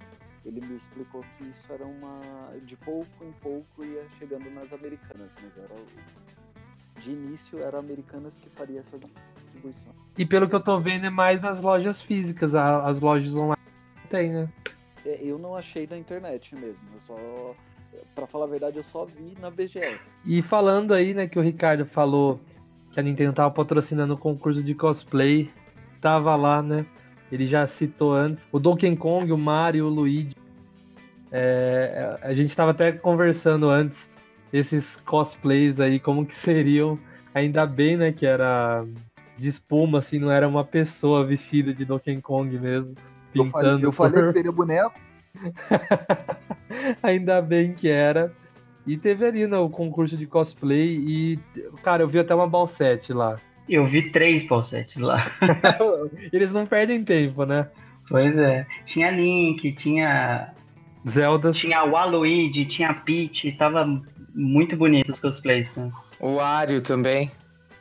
ele me explicou que isso era uma. de pouco em pouco ia chegando nas americanas, mas era. De início era americanas que faria essa distribuição. E pelo que eu tô vendo é mais nas lojas físicas, as lojas online tem, né? É, Eu não achei na internet mesmo. Eu só. Pra falar a verdade, eu só vi na BGS. E falando aí, né, que o Ricardo falou que a Nintendo tava patrocinando o concurso de cosplay, tava lá, né? Ele já citou antes. O Donkey Kong, o Mario, o Luigi. É, a gente tava até conversando antes esses cosplays aí, como que seriam. Ainda bem, né, que era de espuma, assim, não era uma pessoa vestida de Donkey Kong mesmo. Eu falei, Pintando eu falei por- que teria boneco. Ainda bem que era. E teve ali né, o concurso de cosplay e, cara, eu vi até uma balsete lá. Eu vi três falsetes lá. Eles não perdem tempo, né? Pois é. Tinha Link, tinha. Zelda. Tinha o Waluigi, tinha a Peach, tava muito bonito os cosplays, né? O Wario também.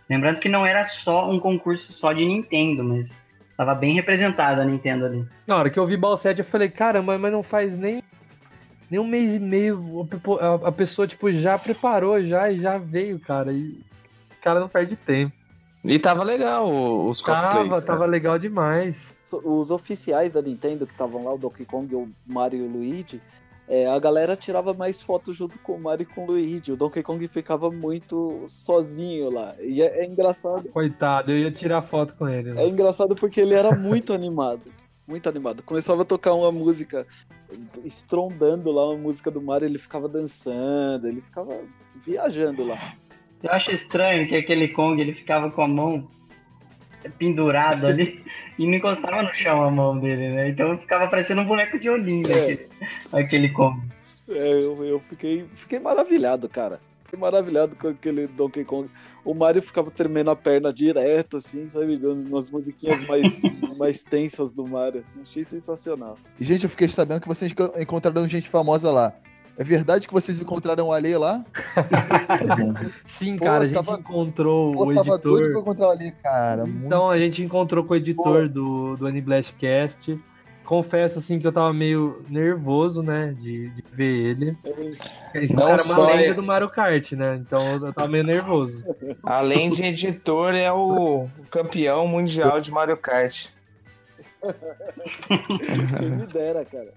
Lembrando que não era só um concurso só de Nintendo, mas tava bem representada a Nintendo ali. Na hora que eu vi balsete, eu falei, caramba, mas não faz nem, nem um mês e meio. a- A pessoa, tipo, já preparou já e já veio, cara. E o cara não perde tempo. E tava legal o- os cosplays. Tava, né? tava legal demais. Os oficiais da Nintendo que estavam lá, o Donkey Kong, o Mario e o Luigi, é, a galera tirava mais fotos junto com o Mario e com o Luigi. O Donkey Kong ficava muito sozinho lá. E é, é engraçado. Coitado, eu ia tirar foto com ele. né? É engraçado porque ele era muito animado. Muito animado. Começava a tocar uma música estrondando lá, uma música do Mario, ele ficava dançando, ele ficava viajando lá. Eu acho estranho que aquele Kong ele ficava com a mão pendurada ali e não encostava no chão a mão dele, né? Então ficava parecendo um boneco de olhinho É. aquele, aquele Kong. É, eu, eu fiquei, fiquei maravilhado, cara. Fiquei maravilhado com aquele Donkey Kong. O Mario ficava tremendo a perna direto, assim, sabe? Dando umas musiquinhas mais, mais tensas do Mario, assim. Achei sensacional. E, gente, eu fiquei sabendo que vocês enco- encontraram gente famosa lá. É verdade que vocês encontraram o Ale lá? Sim, Pô, cara, a gente tava- encontrou Pô, o tava doido editor. pra encontrar o Ale, cara. Muito Então a gente encontrou com o editor do, do Aniblastcast. Confesso assim que eu tava meio nervoso, né? De, de ver ele. Esse Não cara é só uma lenda é- do Mario Kart, né? Então eu tava meio nervoso. Além de editor, é o campeão mundial de Mario Kart. Quem me dera, cara.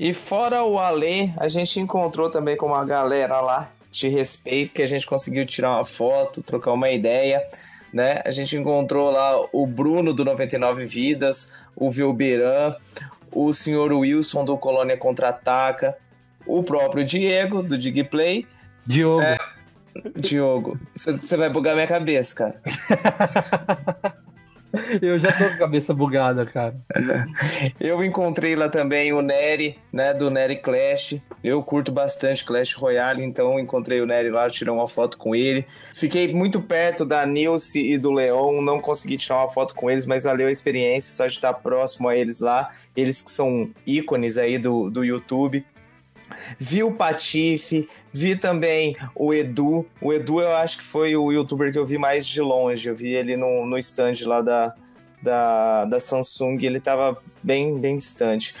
E fora o Ale, a gente encontrou também com uma galera lá de respeito que a gente conseguiu tirar uma foto, trocar uma ideia, né? A gente encontrou lá o Bruno do 99 Vidas, o Vilberan, o senhor Wilson do Colônia Contra-Ataca, o próprio Diego do Digplay. Diogo. Diogo, você vai bugar minha cabeça, cara. Eu já tô com a cabeça bugada, cara. Eu encontrei lá também o Nery, né, do Nery Clash. Eu curto bastante Clash Royale, então encontrei o Nery lá, tirei uma foto com ele. Fiquei muito perto da Nilce e do Leon, não consegui tirar uma foto com eles, mas valeu a experiência, só de estar próximo a eles lá. Eles que são ícones aí do, do YouTube. Vi o Patife, vi também o Edu. O Edu eu acho que foi o youtuber que eu vi mais de longe. Eu vi ele no, no stand lá da, da, da Samsung, ele tava bem, bem distante.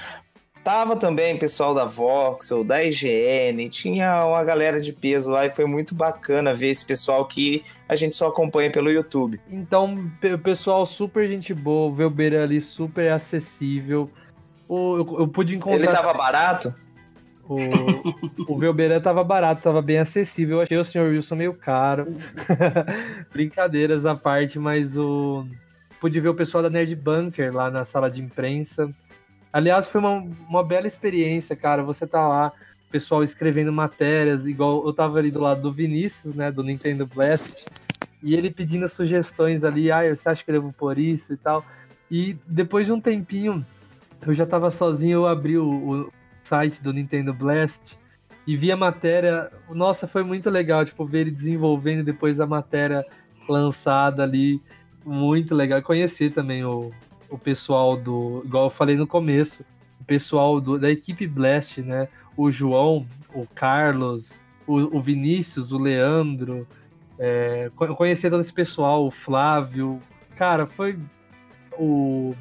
Tava também pessoal da Voxel, da IGN, tinha uma galera de peso lá e foi muito bacana ver esse pessoal que a gente só acompanha pelo YouTube. Então, pe- pessoal, super gente boa, o Velbeira ali super acessível. O, eu, eu pude encontrar. Ele tava barato? O, o Velberan tava barato, tava bem acessível. Eu achei o Sr. Wilson meio caro. Brincadeiras à parte, mas o. Pude ver o pessoal da Nerd Bunker lá na sala de imprensa. Aliás, foi uma, uma bela experiência, cara. Você tá lá, o pessoal escrevendo matérias, igual eu tava ali do lado do Vinícius, né, do Nintendo Blast, e ele pedindo sugestões ali, ah, você acha que eu devo pôr isso e tal. E depois de um tempinho, eu já tava sozinho, eu abri o, o site do Nintendo Blast e vi a matéria. Nossa, foi muito legal, tipo, ver ele desenvolvendo depois a matéria lançada ali. Muito legal. Conhecer também o, o pessoal do. Igual eu falei no começo, o pessoal do, da equipe Blast, né? O João, o Carlos, o, o Vinícius, o Leandro. É, conhecer todo esse pessoal, o Flávio. Cara, foi. O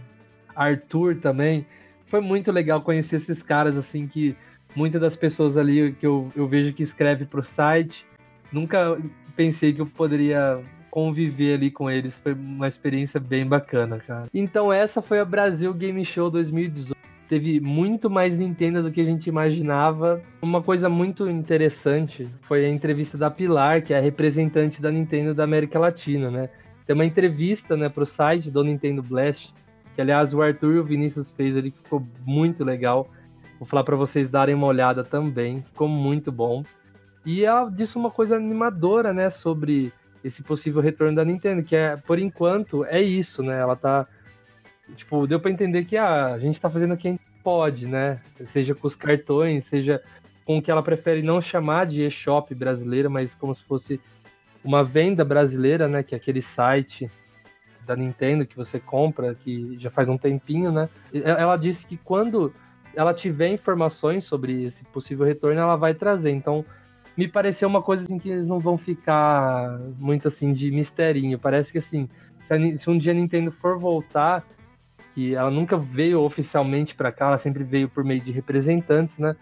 Arthur também. Foi muito legal conhecer esses caras, assim, que muitas das pessoas ali que eu, eu vejo que escreve pro site, nunca pensei que eu poderia conviver ali com eles. Foi uma experiência bem bacana, cara. Então essa foi a Brasil Game Show 2018. Teve muito mais Nintendo do que a gente imaginava. Uma coisa muito interessante foi a entrevista da Pilar, que é a representante da Nintendo da América Latina, né? Tem uma entrevista, né, pro site do Nintendo Blast, que aliás o Arthur e o Vinícius fez ali, que ficou muito legal. Vou falar para vocês darem uma olhada também, ficou muito bom. E ela disse uma coisa animadora, né, sobre esse possível retorno da Nintendo, que é, por enquanto, é isso, né? Ela tá tipo, deu para entender que ah, a gente tá fazendo o que a gente pode, né? Seja com os cartões, seja com o que ela prefere não chamar de e-shop brasileira, mas como se fosse uma venda brasileira, né, que é aquele site da Nintendo que você compra, que já faz um tempinho, né? Ela disse que quando ela tiver informações sobre esse possível retorno, ela vai trazer. Então, me pareceu uma coisa assim que eles não vão ficar muito assim de misterinho. Parece que assim, se, se um dia a Nintendo for voltar, que ela nunca veio oficialmente para cá, ela sempre veio por meio de representantes, né?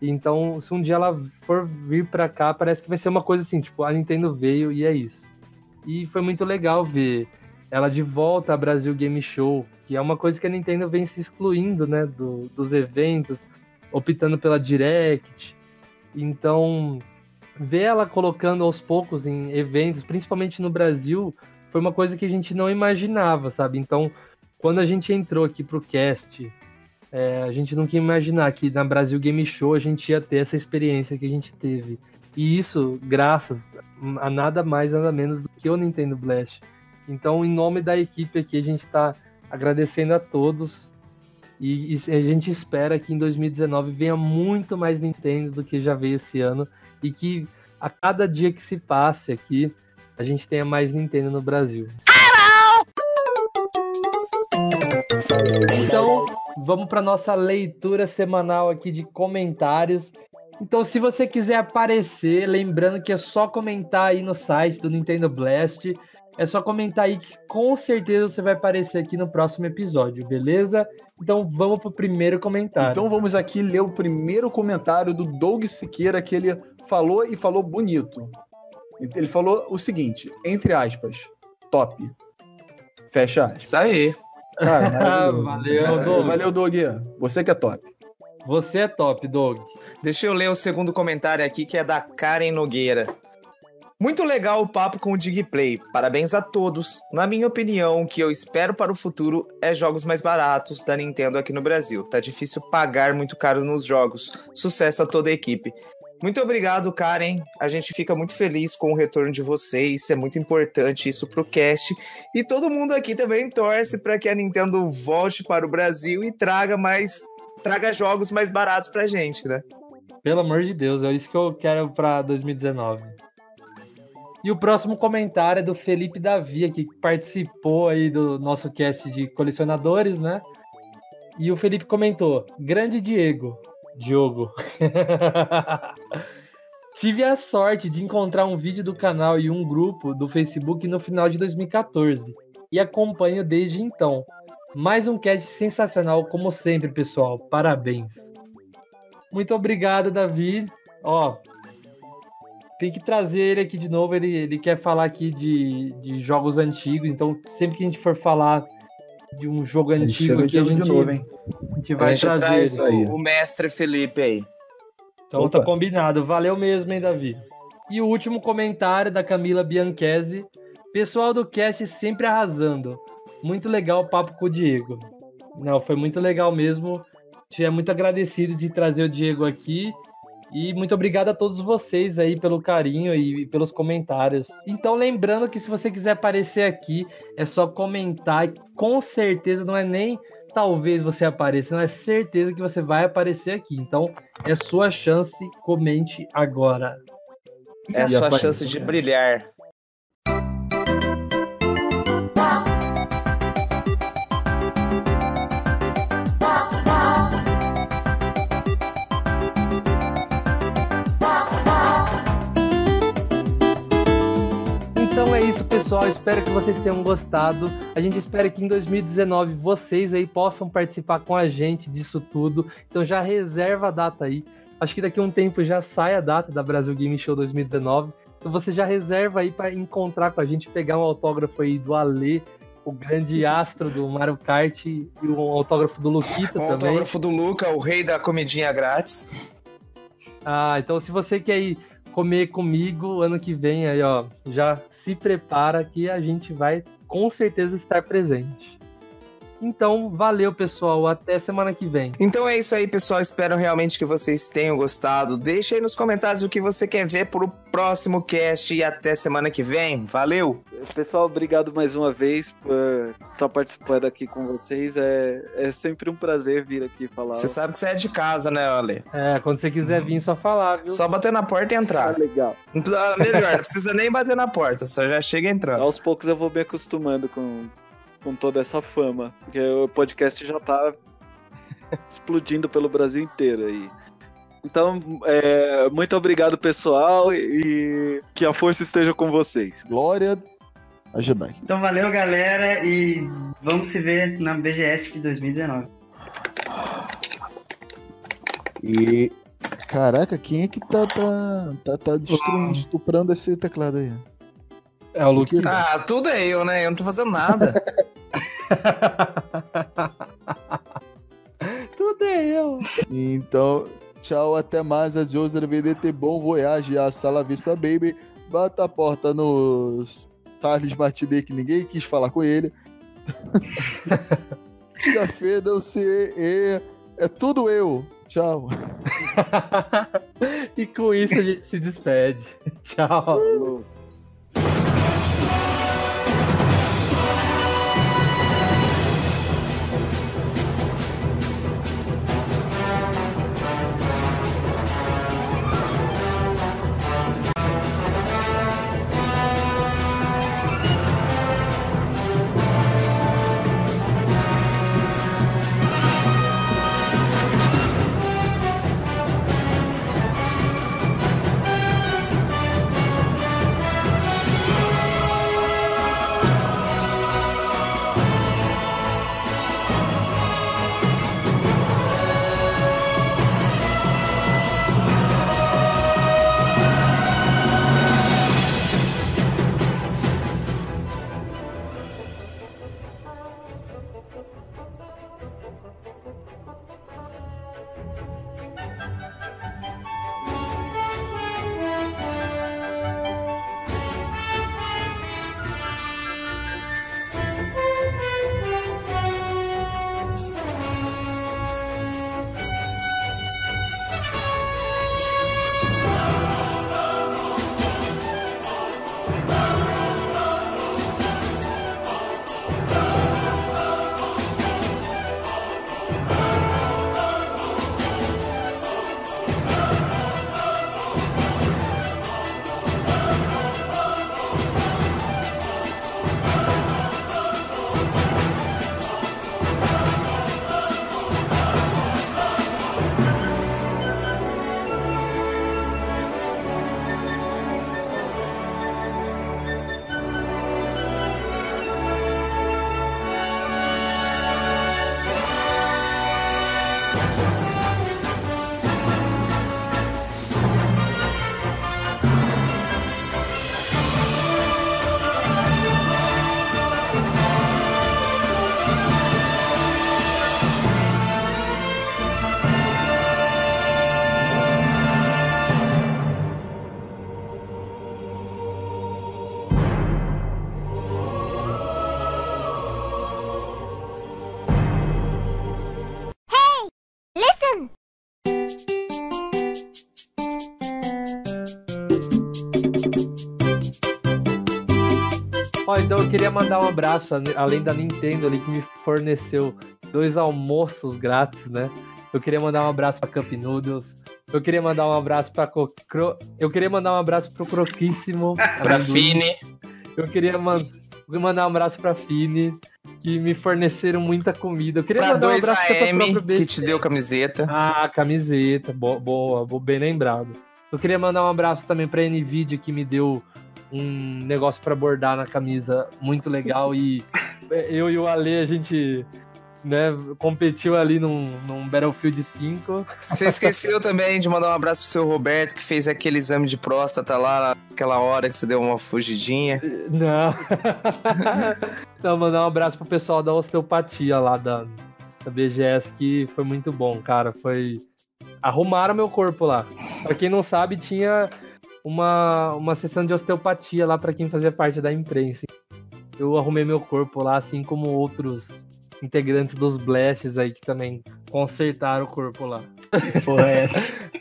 Então, se um dia ela for vir para cá, parece que vai ser uma coisa assim, tipo, a Nintendo veio e é isso. E foi muito legal ver ela de volta à Brasil Game Show, que é uma coisa que a Nintendo vem se excluindo, né, do, dos eventos, optando pela Direct. Então, ver ela colocando aos poucos em eventos, principalmente no Brasil, foi uma coisa que a gente não imaginava, sabe? Então, quando a gente entrou aqui pro cast, é, a gente nunca ia imaginar que na Brasil Game Show a gente ia ter essa experiência que a gente teve. E isso graças a nada mais, nada menos do que o Nintendo Blast. Então, em nome da equipe aqui, a gente está agradecendo a todos. E, a gente espera que em 2019 venha muito mais Nintendo do que já veio esse ano. E que a cada dia que se passe aqui, a gente tenha mais Nintendo no Brasil. Então, vamos para nossa leitura semanal aqui de comentários. Então, se você quiser aparecer, lembrando que é só comentar aí no site do Nintendo Blast. É só comentar aí que com certeza você vai aparecer aqui no próximo episódio, beleza? Então vamos pro primeiro comentário. Então vamos aqui ler o primeiro comentário do Doug Siqueira que ele falou e falou bonito. Ele falou o seguinte, entre aspas, top. Fecha aspas. Isso aí. Cara, Valeu, Doug. Valeu, Doug. Você que é top. Você é top, Doug. Deixa eu ler o segundo comentário aqui, que é da Karen Nogueira. Muito legal o papo com o Digplay. Parabéns a todos. Na minha opinião, o que eu espero para o futuro é jogos mais baratos da Nintendo aqui no Brasil. Tá difícil pagar muito caro nos jogos. Sucesso a toda a equipe. Muito obrigado, Karen. A gente fica muito feliz com o retorno de vocês. É muito importante isso pro cast. E todo mundo aqui também torce para que a Nintendo volte para o Brasil e traga mais traga jogos mais baratos pra gente, né? Pelo amor de Deus, é isso que eu quero para 2019. E o próximo comentário é do Felipe Davi, que participou aí do nosso cast de colecionadores, né? E o Felipe comentou: Grande Diego. Diogo. Tive a sorte de encontrar um vídeo do canal e um grupo do Facebook no final de 2014 e acompanho desde então. Mais um cast sensacional, como sempre, pessoal. Parabéns. Muito obrigado, Davi. Ó, tem que trazer ele aqui de novo. Ele, ele quer falar aqui de, de jogos antigos. Então, sempre que a gente for falar de um jogo Ele antigo aqui, a de gente, novo, hein? a gente A vai gente trazer traz ele. aí. o, o mestre Felipe aí. Então Opa. tá combinado. Valeu mesmo, hein, Davi? E o último comentário da Camila Bianchese. Pessoal do cast sempre arrasando. Muito legal o papo com o Diego. Não, foi muito legal mesmo. É muito agradecido de trazer o Diego aqui. E muito obrigado a todos vocês aí pelo carinho e pelos comentários. Então, lembrando que se você quiser aparecer aqui, é só comentar. E com certeza não é nem talvez você apareça, não é certeza que você vai aparecer aqui. Então, é sua chance, comente agora. É a E sua chance de brilhar. Pessoal. Espero que vocês tenham gostado. A gente espera que em 2019 vocês aí possam participar com a gente disso tudo. Então já reserva a data aí. Acho que daqui a um tempo já sai a data da Brasil Game Show 2019. Então você já reserva aí para encontrar com a gente, pegar um autógrafo aí do Alê, o grande astro do Mario Kart e um autógrafo do Luquita O também. autógrafo do Luca, o rei da comidinha grátis. Ah, então se você quer ir comer comigo ano que vem aí, ó, já se prepara que a gente vai com certeza estar presente. Então, valeu, pessoal, até semana que vem. Então é isso aí, pessoal. Espero realmente que vocês tenham gostado. Deixa aí nos comentários o que você quer ver pro próximo cast e até semana que vem. Valeu! Pessoal, obrigado mais uma vez por estar participando aqui com vocês. É, é sempre um prazer vir aqui falar. Você sabe que você é de casa, né, Ale? É, quando você quiser vir, só falar, viu? Só bater na porta e Ah, entrar. legal. Não precisa- Melhor, não precisa nem bater na porta, só já chega entrando. Aos poucos eu vou me acostumando com, com toda essa fama. Porque o podcast já tá explodindo pelo Brasil inteiro aí. Então, é, muito obrigado, pessoal, e que a força esteja com vocês. Glória a Jedi. Então valeu, galera, e vamos se ver na BGS de 2019. E. Caraca, quem é que tá, tá, tá, tá destru- estuprando esse teclado aí? É o Luquita. Ah, tudo é eu, né? Eu não tô fazendo nada. Tudo é eu. Então, tchau, até mais. A Joser VDT, bom voyage, a Sala Vista Baby. Bata a porta no Charles Martinet, que ninguém quis falar com ele. Café, não sei, é, é tudo eu. Tchau. e com isso a gente se despede. Tchau. Então eu queria mandar um abraço, além da Nintendo ali, que me forneceu dois almoços grátis, né? Eu queria mandar um abraço pra Cup Noodles. Eu queria mandar um abraço pra Cocro... Eu queria mandar um abraço pro Croquíssimo. Pra Fini. Eu queria man... mandar um abraço pra Fini, que me forneceram muita comida. Eu queria Pra mandar um abraço pra AM, próprio que te deu camiseta. ah, camiseta, boa, boa, boa, bem lembrado. Eu queria mandar um abraço também pra Nvidia que me deu um negócio pra bordar na camisa muito legal e eu e o Ale a gente né, competiu ali num, num Battlefield 5. Você esqueceu também de mandar um abraço pro seu Roberto, que fez aquele exame de próstata lá naquela hora que você deu uma fugidinha. Não. então, mandar um abraço pro pessoal da osteopatia lá da, da BGS, que foi muito bom, cara. Foi. Arrumaram meu corpo lá. Pra quem não sabe, tinha uma, uma sessão de osteopatia lá pra quem fazia parte da imprensa. Eu arrumei meu corpo lá, assim como outros integrantes dos Blasts aí que também consertaram o corpo lá. Porra, é essa.